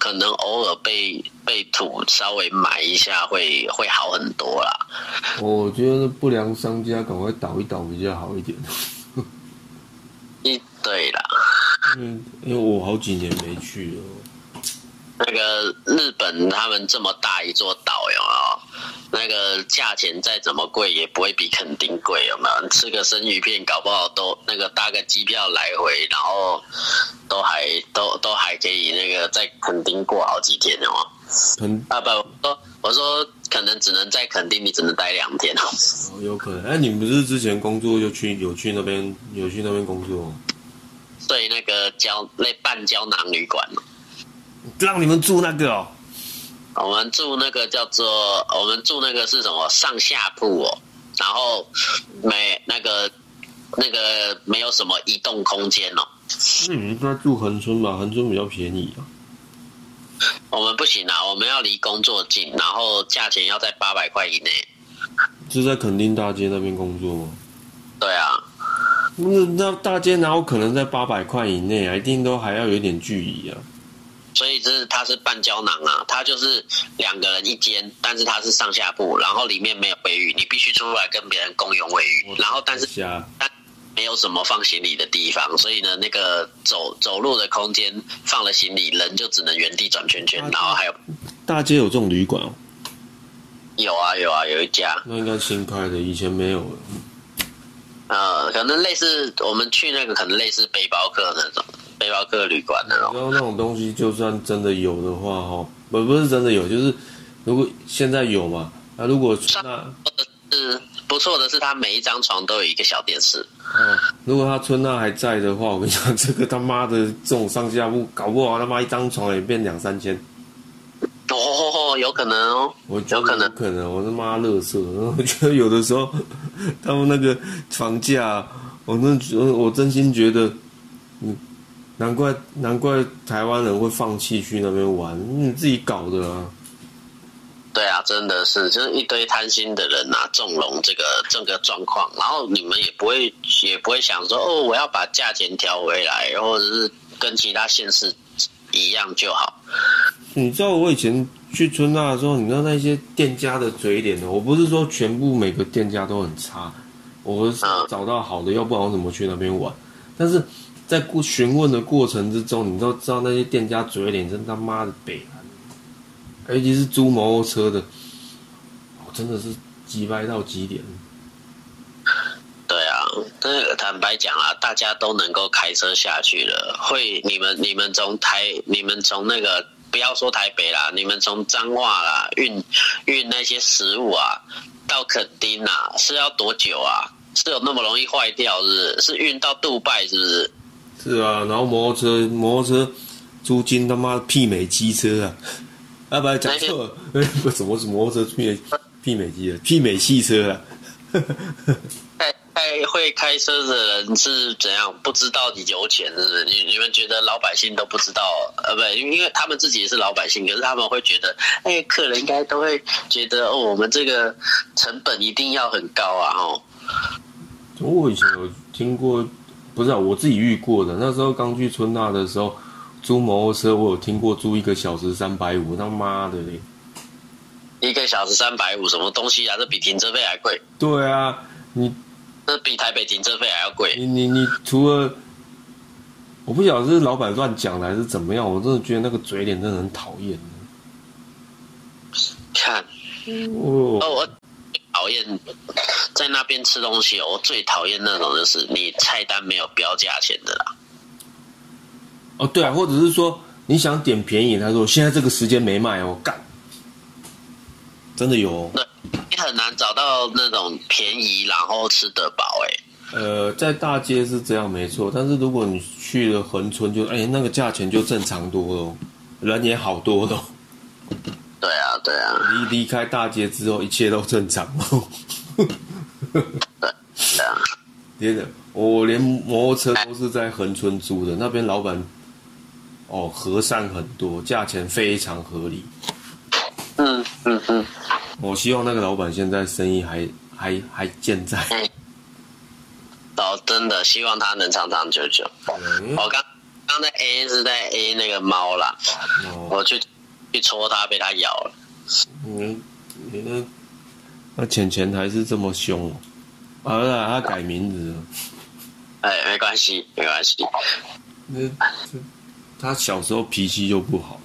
可能偶尔被被土稍微埋一下会会好很多啦。我觉得不良商家赶快倒一倒比较好一点。一对啦，嗯，因为我好几年没去了。那个日本他们这么大一座？那个价钱再怎么贵也不会比垦丁贵有没有？吃个生鱼片搞不好都那个搭个机票来回，然后都还都都还可以那个在垦丁过好几天有没有？垦啊不，我说我说可能只能在垦丁，你只能待两天哦。哦有可能。哎、你们不是之前工作就去有去那边有去那边工作吗？对，那个胶那半胶囊旅馆，让你们住那个哦。我们住那个叫做我们住那个是什么上下铺哦，然后没那个那个没有什么移动空间哦。那你应该住恒村吧？恒村比较便宜啊。我们不行啊，我们要离工作近，然后价钱要在八百块以内。是在垦丁大街那边工作吗？对啊，那那大街哪有可能在八百块以内啊？一定都还要有点距离啊。所以这是它是半胶囊啊，它就是两个人一间，但是它是上下铺，然后里面没有卫浴，你必须出来跟别人共用卫浴，然后但是瞎但没有什么放行李的地方，所以呢，那个走走路的空间放了行李，人就只能原地转圈圈，然后还有大街有这种旅馆哦？有啊有啊有一家，那应该新开的，以前没有了。呃，可能类似我们去那个可能类似背包客那种背包客旅馆那种，然后那种东西，就算真的有的话，哦，不不是真的有，就是如果现在有嘛，那、如果那是不错的是，它每一张床都有一个小电视。嗯，如果他春娜还在的话，我跟你讲，这个他妈的这种上下铺，搞不好他妈一张床也变两三千，哦，有可能哦，我觉得有可能有可能，我他妈乐色，我觉得有的时候他们那个房价，我真觉得，我真心觉得，嗯，难怪难怪台湾人会放弃去那边玩，你自己搞的啊。对啊，真的是，就是一堆贪心的人啊，纵容这个这个状况，然后你们也不会也不会想说，哦，我要把价钱调回来，或者是跟其他县市一样就好。你知道我以前去春大的时候，你知道那些店家的嘴脸呢，我不是说全部每个店家都很差，我找到好的，要不然我怎么去那边玩？但是在过询问的过程之中，你都知道那些店家嘴脸真他妈的北蓝，尤其是租摩托车的，我，真的是鸡掰到极点。对啊，这坦白讲啊，大家都能够开车下去了，会你们你们从台你们从那个不要说台北啦，你们从彰化啦运运那些食物啊到垦丁啊，是要多久啊？是有那么容易坏掉是不是？是运到杜拜是不是？是啊，然后摩托车摩托车租金他妈媲美机车啊！啊，不，讲错了，不，什么是摩托车媲美媲美机车，媲美汽车啊！开开会开车的人是怎样？不知道你有钱是不是？你你们觉得老百姓都不知道？呃，不，因为他们自己也是老百姓，可是他们会觉得，哎，客人应该都会觉得，哦，我们这个成本一定要很高啊，哦。我以前有听过，不是、啊、我自己遇过的。那时候刚去春娜的时候，租摩托车，我有听过租一个小时三百五，他妈的嘞！一个小时三百五，什么东西啊？这比停车费还贵，对啊，你这比台北停车费还要贵。你你你除了，我不晓得是老板乱讲的还是怎么样，我真的觉得那个嘴脸真的很讨厌。看，哦，哦，我最讨厌在那边吃东西，我最讨厌那种就是你菜单没有标价钱的啦。哦对啊，或者是说你想点便宜，他说现在这个时间没卖哦，干，真的有哦。对，你很难找到那种便宜然后吃得饱哎、呃，在大街是这样没错，但是如果你去了恒村就，哎那个价钱就正常多了哦，人也好多了哦。对啊，对啊，离离开大街之后，一切都正常了。对啊，真的，我连摩托车都是在恒村租的，那边老板哦和善很多，价钱非常合理。嗯嗯嗯，我希望那个老板现在生意还还还健在。哦，真的希望他能长长久久。嗯我刚刚在 A 是在 A 那个猫啦，哦，我去去戳它，被它咬了。嗯，你那那浅浅还是这么凶哦，啊，他改名字了。哎，没关系，没关系。那他小时候脾气就不好。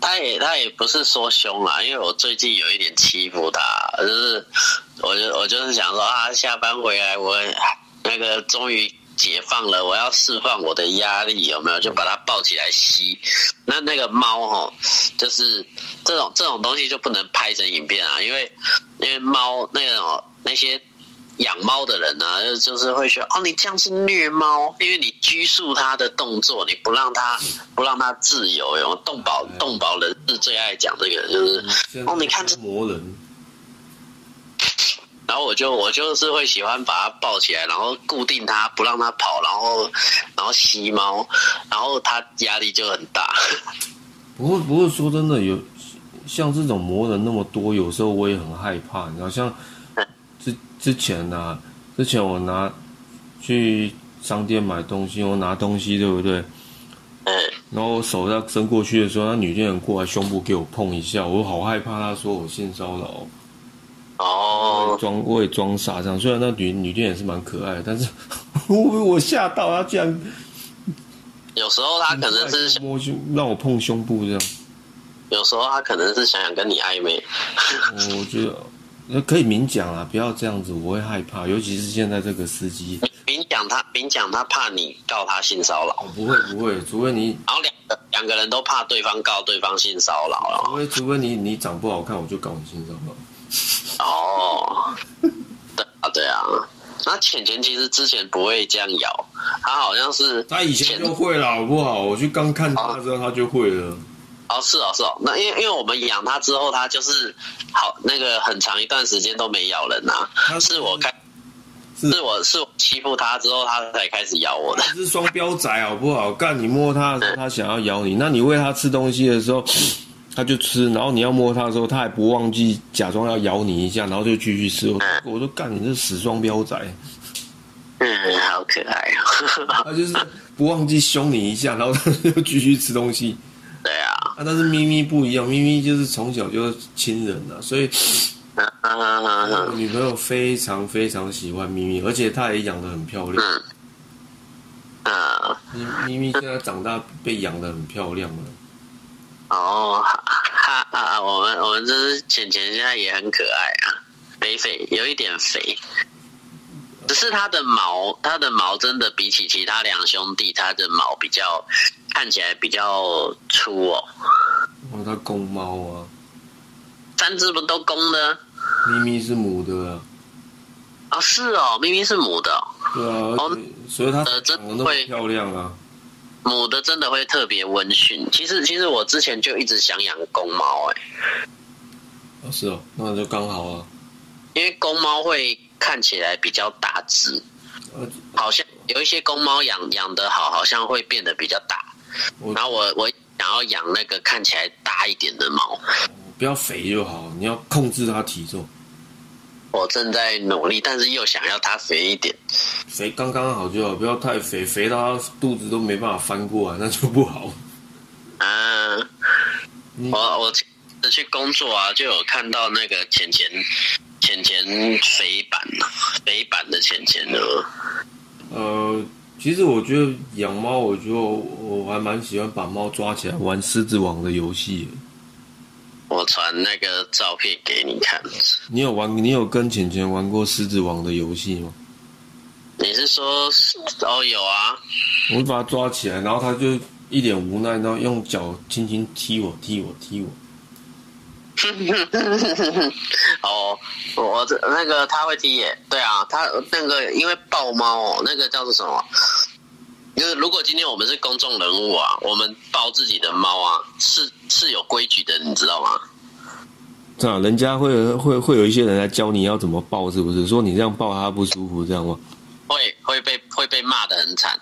他也他也不是说凶啊，因为我最近有一点欺负他，就是我就我就是想说啊，下班回来我那个终于解放了，我要释放我的压力，有没有？就把它抱起来吸。那那个猫哦，就是这种这种东西就不能拍成影片啊，因为因为猫那种那些。养猫的人呢、就就是会说哦，你这样是虐猫，因为你拘束它的动作，你不让它不让它自由。有动保动保人士最爱讲这个，就是哦，你看这，魔人，然后我就我就是会喜欢把它抱起来，然后固定它，不让它跑，然后然后吸猫，然后它压力就很大。不过不过说真的，有像这种魔人那么多，有时候我也很害怕。你知道，像之之前啊，之前我拿去商店买东西，我拿东西对不对？嗯，然后我手要伸过去的时候，那女店员过来胸部给我碰一下，我好害怕，她说我性骚扰。哦，装我也装傻这样，虽然那女女店员是蛮可爱的，但是 我我吓到，她居然有时候她可能是想，摸胸让我碰胸部这样，有时候她可能是想想跟你暧昧。我觉得那可以明讲啊，不要这样子，我会害怕，尤其是现在这个司机，明讲他明讲他怕你告他性骚扰，哦不会不会，除非你然后两个两个人都怕对方告对方性骚扰了。除非除非你你长不好看，我就搞你性骚扰。哦，对啊对啊，那浅浅其实之前不会这样咬，他好像是他以前就会了，好不好？我去刚看他之后，他就会了。哦是哦是哦，那因为因为我们养它之后，它就是好那个很长一段时间都没咬人呐、它是我开是是我是我欺负它之后，它才开始咬我的。是双标仔，好不好？干你摸它的时候，它想要咬你，那你喂它吃东西的时候，它就吃，然后你要摸它的时候，它还不忘记假装要咬你一下，然后就继续吃。我我都干你这死双标仔，嗯，好可爱哦。它就是不忘记凶你一下，然后它 就继续吃东西。对啊，啊，但是咪咪不一样，咪咪就是从小就亲人啊，所以嗯嗯嗯我嗯女朋友非常非常喜欢咪咪，而且她也养的很漂亮。嗯嗯，咪咪咪现在长大被养的很漂亮了。哦，哈哈啊，我们我们这只浅浅现在也很可爱啊，肥肥，有一点肥。只是它的毛，它的毛真的比起其他两兄弟，它的毛比较看起来比较粗哦。哦，它公猫啊，三只不都公的？咪咪是母的啊。哦，是哦，咪咪是母的哦、对啊，哦所以它的真长得那么会漂亮啊。母的真的会特别温驯。其实，其实我之前就一直想养公猫，哎，哦，是哦，那就刚好啊。因为公猫会看起来比较大只，呃，好像有一些公猫养养得好，好像会变得比较大。然后我我想要养那个看起来大一点的猫，不要肥就好，你要控制它体重，我正在努力，但是又想要它肥一点。肥刚刚好就好，不要太肥，肥到肚子都没办法翻过来，那就不好。嗯、你我我去工作啊，就有看到那个钱钱钱钱肥版肥版的浅浅呢。呃，其实我觉得养猫，我觉得我还蛮喜欢把猫抓起来玩狮子王的游戏。我传那个照片给你看。你有玩？你有跟浅浅玩过狮子王的游戏吗？你是说哦有啊？我把它抓起来，然后它就一脸无奈，然后用脚轻轻踢我，踢我，踢我。哦，我这那个他会踢耶，对啊，他那个因为抱猫哦，那个叫做什么？就是如果今天我们是公众人物啊，我们抱自己的猫啊，是是有规矩的，你知道吗？这样，人家会会会有一些人来教你要怎么抱，是不是？说你这样抱它不舒服，这样吗？会会被会被骂的很惨。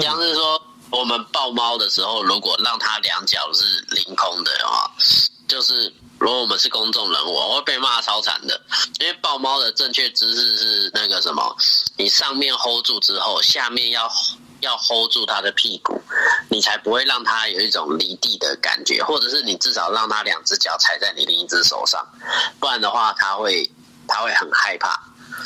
像是说，我们抱猫的时候，如果让它两脚是凌空的话，就是如果我们是公众人物，我会被骂超惨的。因为抱猫的正确姿势是那个什么，你上面 hold 住之后，下面要要 hold 住它的屁股，你才不会让它有一种离地的感觉，或者是你至少让它两只脚踩在你另一只手上，不然的话，它会它会很害怕。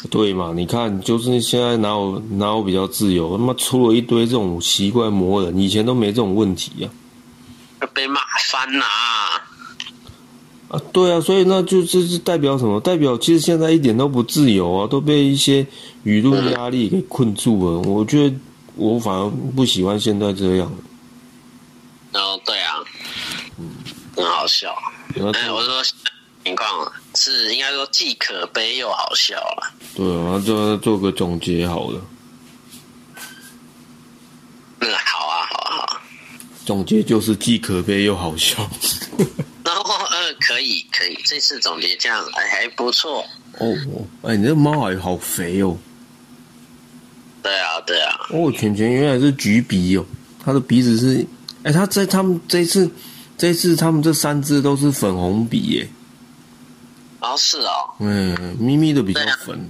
对嘛？你看，就是现在哪有哪有比较自由？他妈出了一堆这种奇怪魔人，以前都没这种问题呀。被骂翻啦！啊，对啊，所以那就这是代表什么？代表其实现在一点都不自由啊，都被一些舆论压力给困住了。我觉得我反而不喜欢现在这样。哦，对啊，嗯，很好笑。哎，我说。情况是应该说既可悲又好笑了。对啊，就做个总结好了。嗯，好啊，好啊，好啊。总结就是既可悲又好笑。然后，呃，可以，可以，这次总结这样，哎，还不错。哦，哎，你这猫还好肥哦。对啊，对啊。哦，犬犬原来是橘鼻哦，它的鼻子是，哎，它在他们这次，这次他们这三只都是粉红鼻耶。哦，是哦，嗯，咪咪的比较粉。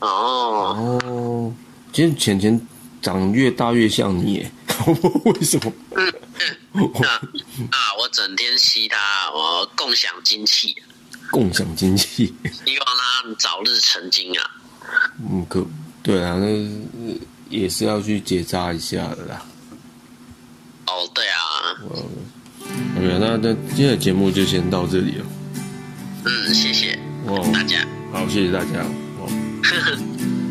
哦哦，其实浅浅长越大越像你耶，为什么？啊，我整天吸它，我共享精气，共享精气，希望它早日成精啊。嗯，可对啊，那也是要去结扎一下的啦。哦，对啊。OK，那那今天的节目就先到这里了。嗯，谢谢哦，大家。好，谢谢大家。哦。